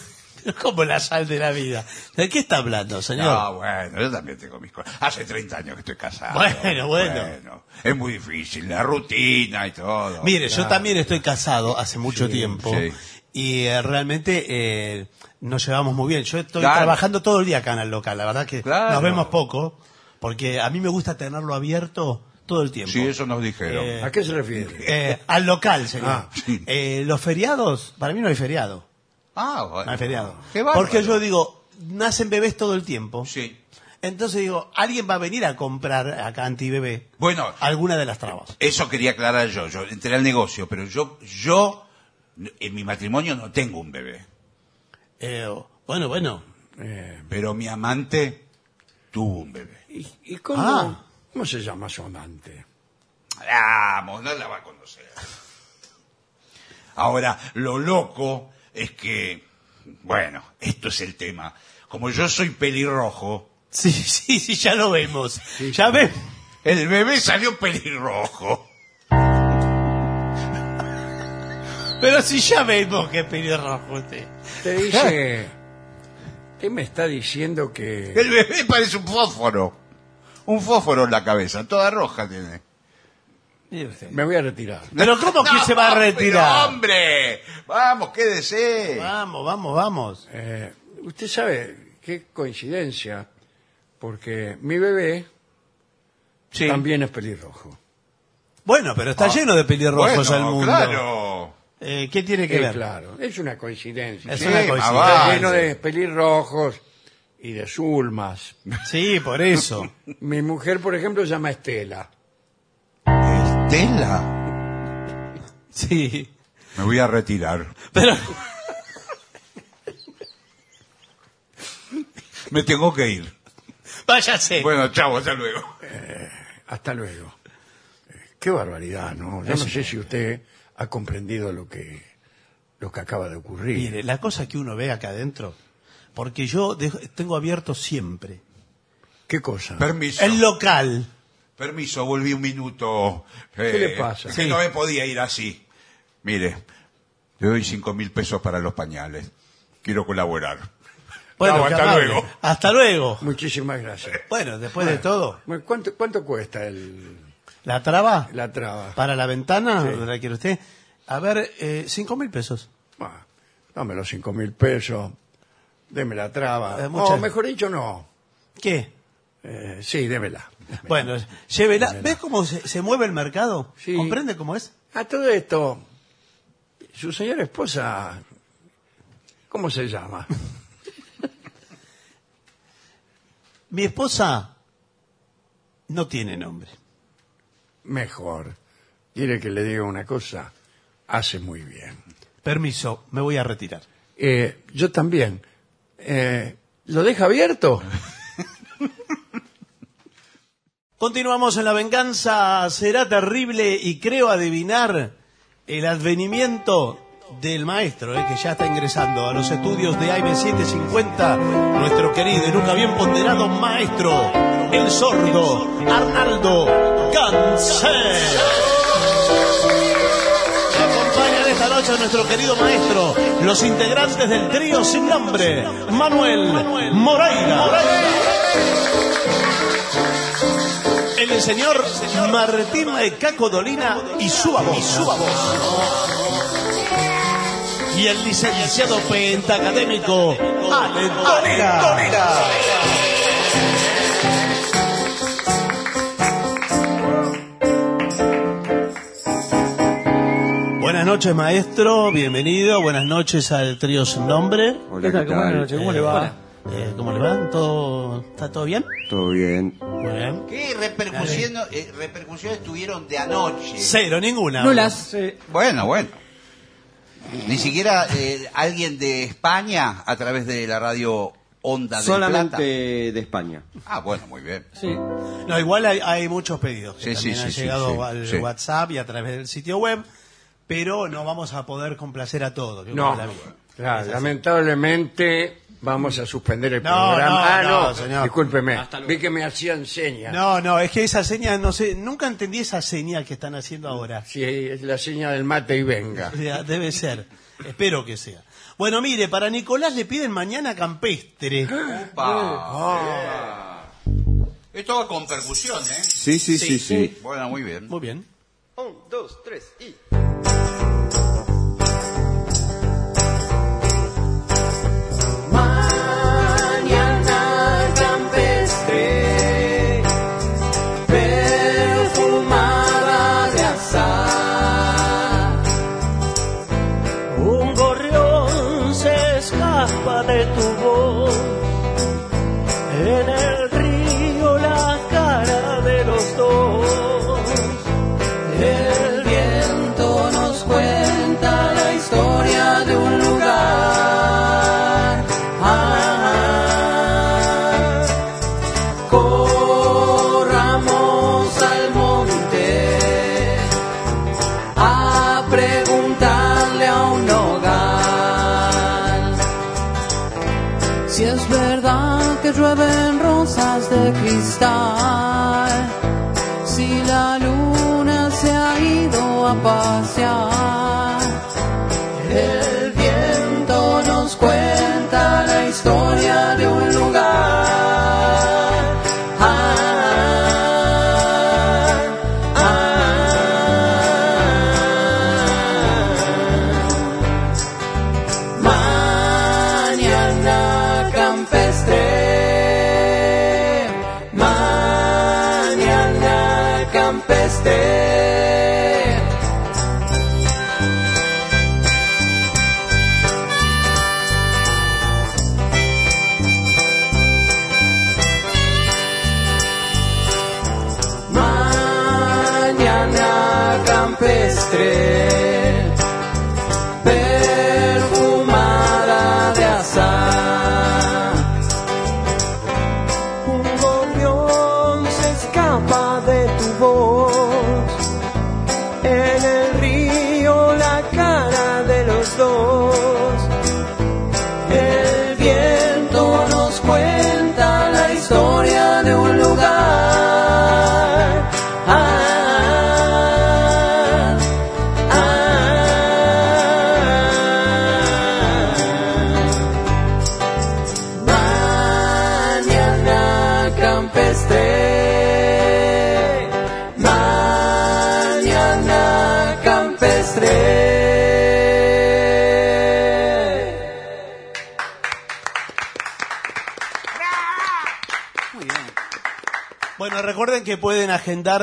pero como la sal de la vida. ¿De qué está hablando, señor? No, bueno, yo también tengo mis cosas. Hace 30 años que estoy casado. Bueno, bueno. es muy difícil, la rutina y todo. Mire, yo también estoy casado hace mucho tiempo sí. Y eh, realmente eh, nos llevamos muy bien. Yo estoy Claro. trabajando todo el día acá en el local, la verdad que Claro. nos vemos poco porque a mí me gusta tenerlo abierto todo el tiempo. Sí, eso nos dijeron. Eh, ¿A qué se refiere? Eh, al local, señor. Ah, Eh, los feriados, para mí no hay feriado. ah, bueno. No hay feriado. Qué. Porque yo digo, nacen bebés todo el tiempo. Sí. Entonces digo, alguien va a venir a comprar acá antibebé Bueno, alguna de las trabas. eso quería aclarar yo. Yo entré al negocio, pero yo, yo, en mi matrimonio no tengo un bebé. Eh, bueno, bueno. Eh, Pero mi amante tuvo un bebé. ¿Y, y cómo, Ah. cómo se llama su amante? Vamos, no la va a conocer. Ahora, lo loco es que, bueno, esto es el tema. Como yo soy pelirrojo, Sí, sí, sí, ya lo vemos. Ya ves. el bebé salió pelirrojo. Pero si ya vemos que es pelirrojo usted. Te dice... ¿Qué me está diciendo que... El bebé parece un fósforo. Un fósforo en la cabeza, toda roja tiene. Mire usted. Me voy a retirar. Pero ¿cómo que se va a retirar? hombre, vamos, quédese. Vamos, vamos, vamos. Eh, usted sabe qué coincidencia, porque mi bebé Sí. también es pelirrojo. Bueno, pero está Ah, lleno de pelirrojos bueno, el mundo. Claro. Eh, ¿Qué tiene que Eh, ver? claro, es una coincidencia. Es Sí, una coincidencia. Está lleno de pelirrojos y de zulmas. Sí, por eso. Mi mujer, por ejemplo, se llama Estela. Estela. Sí. Me voy a retirar. Pero, Me tengo que ir. váyase. Bueno, chao, hasta luego. hasta luego. Eh, Qué barbaridad, ¿no? Yo no sé si usted ha comprendido lo que, lo que acaba de ocurrir. Mire, la cosa que uno ve acá adentro, porque yo dejo- tengo abierto siempre ¿Qué cosa? Permiso. el local. Permiso, volví un minuto. Eh, ¿Qué le pasa? Que Sí. no me podía ir así. Mire, le doy cinco mil pesos para los pañales. Quiero colaborar. Bueno, hasta amable. luego. Hasta luego. Muchísimas gracias. Bueno, después de todo, ¿Cuánto, cuánto cuesta el, la traba la traba? para la ventana, Sí. ¿la quiere usted? A ver, eh, cinco mil pesos. Dame los cinco mil pesos, deme la traba. Eh, muchas- O mejor dicho, no. ¿Qué? Eh, sí, démela. Bueno, llévela. ¿Ves cómo se, se mueve el mercado? Sí. ¿Comprende cómo es? A todo esto, su señora esposa, ¿cómo se llama? Mi esposa no tiene nombre. Mejor. Quiere que le diga una cosa, hace muy bien. Permiso, me voy a retirar. Eh, yo también. Eh, ¿Lo deja abierto? Continuamos en la venganza. Será terrible y creo adivinar el advenimiento del maestro, eh, que ya está ingresando a los estudios de AM750, nuestro querido y nunca bien ponderado maestro, el sordo Arnaldo Cáncer. Acompañan esta noche a nuestro querido maestro, los integrantes del trío sin nombre, Manuel Moreira. El señor Martín Caco Dolina y su voz. Y el licenciado pentacadémico Ale Dolina. Noches, maestro. Bienvenido. Buenas noches al trío sin nombre. Hola, ¿qué tal? ¿Cómo le va? Eh, ¿Cómo le va? ¿Todo, ¿Está todo bien? Todo bien. Muy bien. ¿Qué repercusión, eh, repercusiones tuvieron de anoche? Cero, ninguna. Nulas. Bueno, bueno. Ni siquiera eh, alguien de España a través de la radio Onda del Solamente Plata. de España. Ah, bueno, muy bien. Sí. No, igual hay, hay muchos pedidos que Sí, sí, también sí, han sí, llegado sí, al sí. WhatsApp y a través del sitio web, pero no vamos a poder complacer a todos. que No, la claro, lamentablemente vamos a suspender el No, programa. no, ah, no, no, señor. discúlpeme. Vi que me hacían señas. No, no, es que esa señal, no sé, nunca entendí esa señal que están haciendo ahora. Sí, es la seña del mate y venga. O sea, debe ser. Espero que sea. Bueno, mire, para Nicolás le piden mañana campestre. Opa. Esto va con percusión, ¿eh? Sí, sí, sí, sí. Bueno, muy bien. Muy bien. Un, dos, tres y.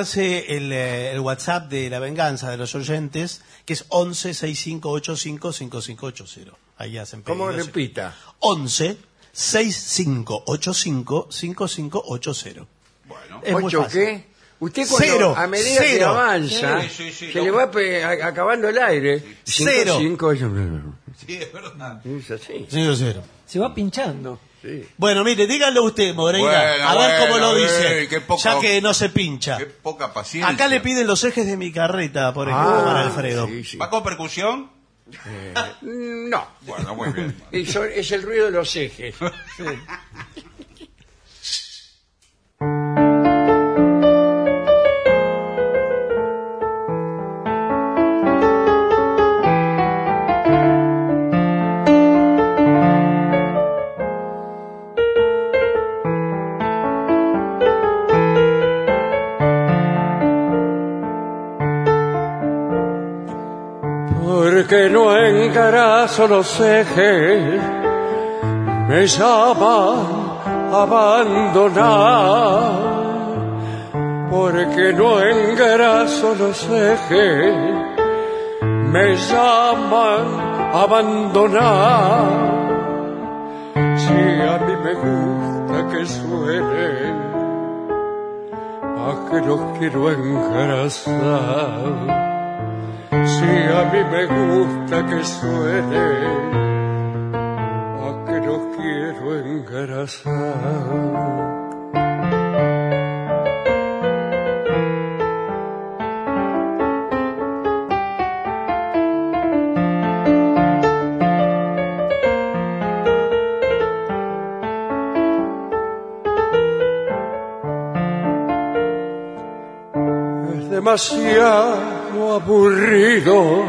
agendarse el, eh, el WhatsApp de la venganza de los oyentes, que es 11 6585 5580. Ahí hacen ¿Cómo pedidos. repita? 11 6585 5580. Bueno. Es muy ¿Ocho fácil. qué? Usted cuando, Cero, a medida que cero. avanza, Sí, sí, sí, se lo- le va pe- a- acabando el aire. Cinco, Cero. cinco, es verdad. es así. Cero, cero. Se va pinchando. Sí. Bueno, mire, díganlo usted, Moreira. Bueno, a ver cómo lo eh, dice. ya que no se pincha. Qué poca paciencia. Acá le piden los ejes de mi carreta, por ejemplo, Ah, para Alfredo. sí, sí. ¿Va con percusión? Mm, No, Bueno, muy bien. es el ruido de los ejes. Encarazo los ejes, me llaman abandonar. Porque no engraso los ejes, me llaman abandonar. Si a mí me gusta que suene, a que los quiero engrasar. Si a mí me gusta que suene, a que no quiero engrasar. Demasiado aburrido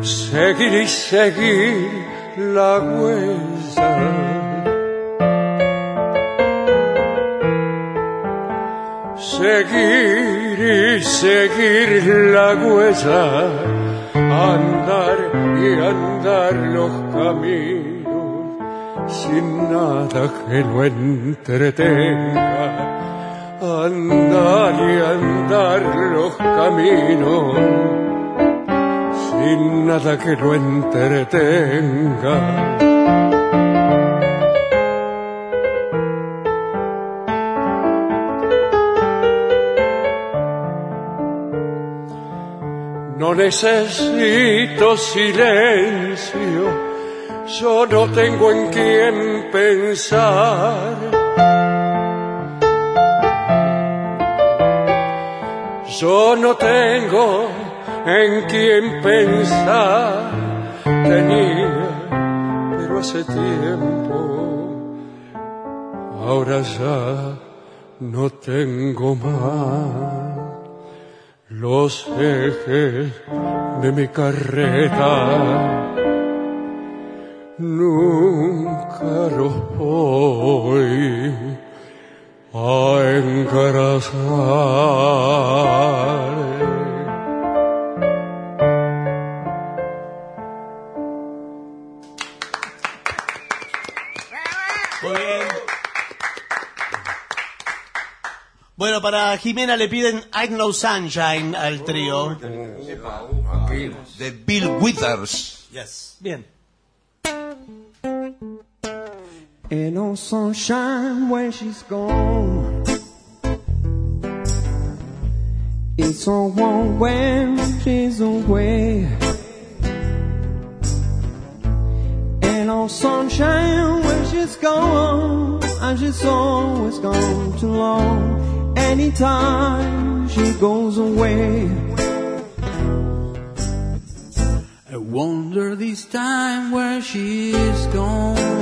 seguir y seguir la huella. Seguir y seguir la huella, andar y andar los caminos sin nada que lo entretenga andar y andar los caminos sin nada que lo entretenga. No necesito silencio, yo no tengo en quién pensar. Yo no tengo en quién pensar, tenía, pero hace tiempo, ahora ya no tengo más los ejes de mi carreta. Nunca los voy a engrasar. Muy bien. Bueno, para Jimena le piden I Know Sunshine al trío. De Bill Withers. Yes. Bien. Ain't no sunshine when she's gone. It's so warm when she's away. Ain't no sunshine when she's gone, and she's always gone too long. anytime she goes away. I wonder this time where she is gone.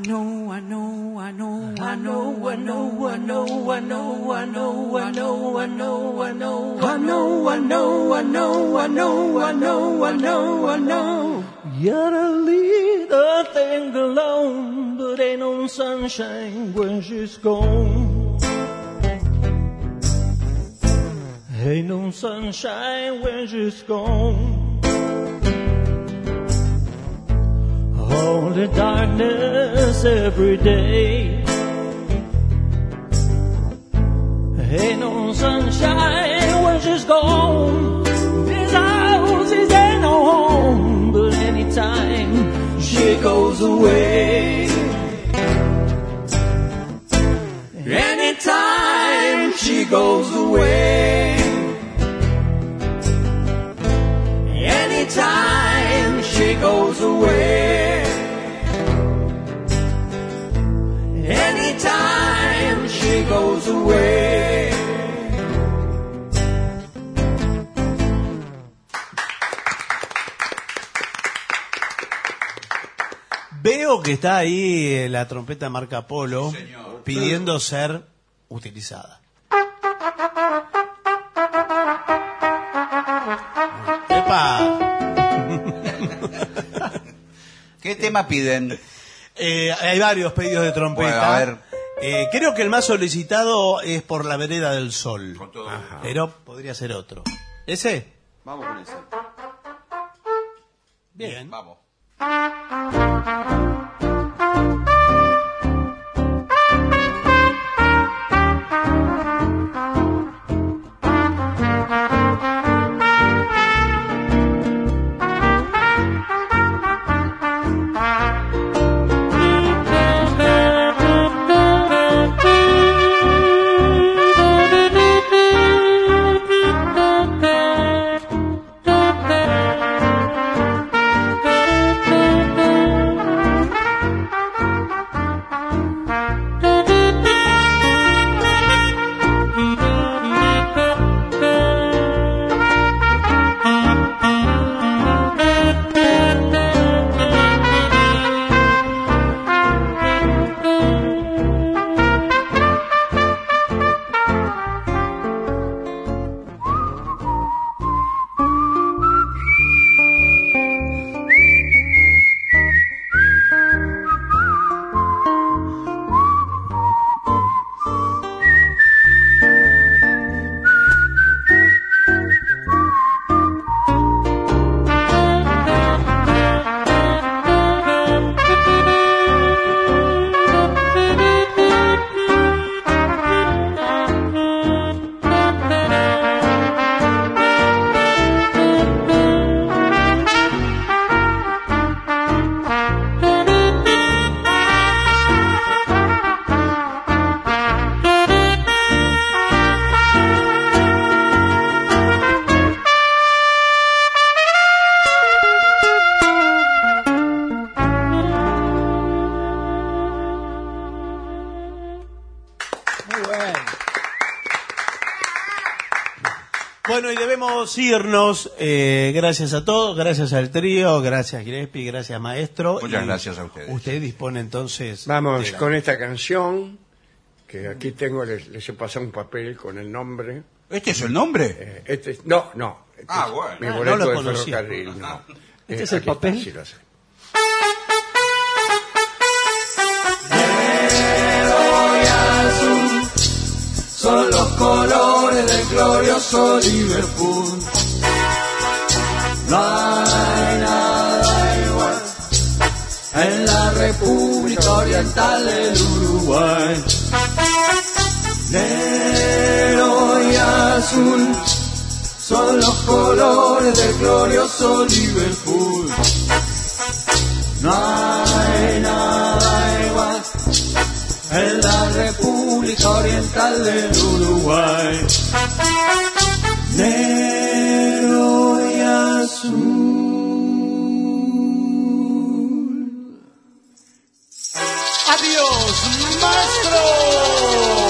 I know, I know, I know, I know, I know, I know, I know, I know, I know, I know, I know, I know, I know, I know, I know, I know, I know, I know, I. You gotta leave the thing alone, but ain't no sunshine when she's gone. Ain't no sunshine when she's gone. Only darkness every day. Ain't no sunshine when she's gone. This house is ain't no home, but anytime she goes away. Anytime she goes away. Anytime she goes away. Veo que está ahí la trompeta marca Polo pidiendo ser utilizada. ¡Epa! ¿Qué tema piden? Eh, hay varios pedidos de trompeta. Bueno, a ver. Eh, creo que el más solicitado es por la vereda del sol. Con todo gusto. Pero podría ser otro. ¿Ese? Vamos con eso. Bien. Vamos. Thank you. Irnos. eh, gracias a todos, gracias al trío, gracias Gillespie, gracias maestro. Muchas Y gracias a ustedes. Usted dispone entonces. Vamos la- con esta canción, que aquí tengo, les, les he pasado un papel con el nombre. ¿Este es el nombre? Eh, este, es- no, no. este Ah, es bueno. Mi Ah, boleto no lo de ferrocarril, no. ¿Este Eh, es el aquí está, papel? sí lo sé. Son los colores del glorioso Liverpool. No hay nada igual en la República Oriental del Uruguay. Negro y azul son los colores del glorioso Liverpool. No América Oriental del Uruguay. Negro y azul. Adiós, maestro.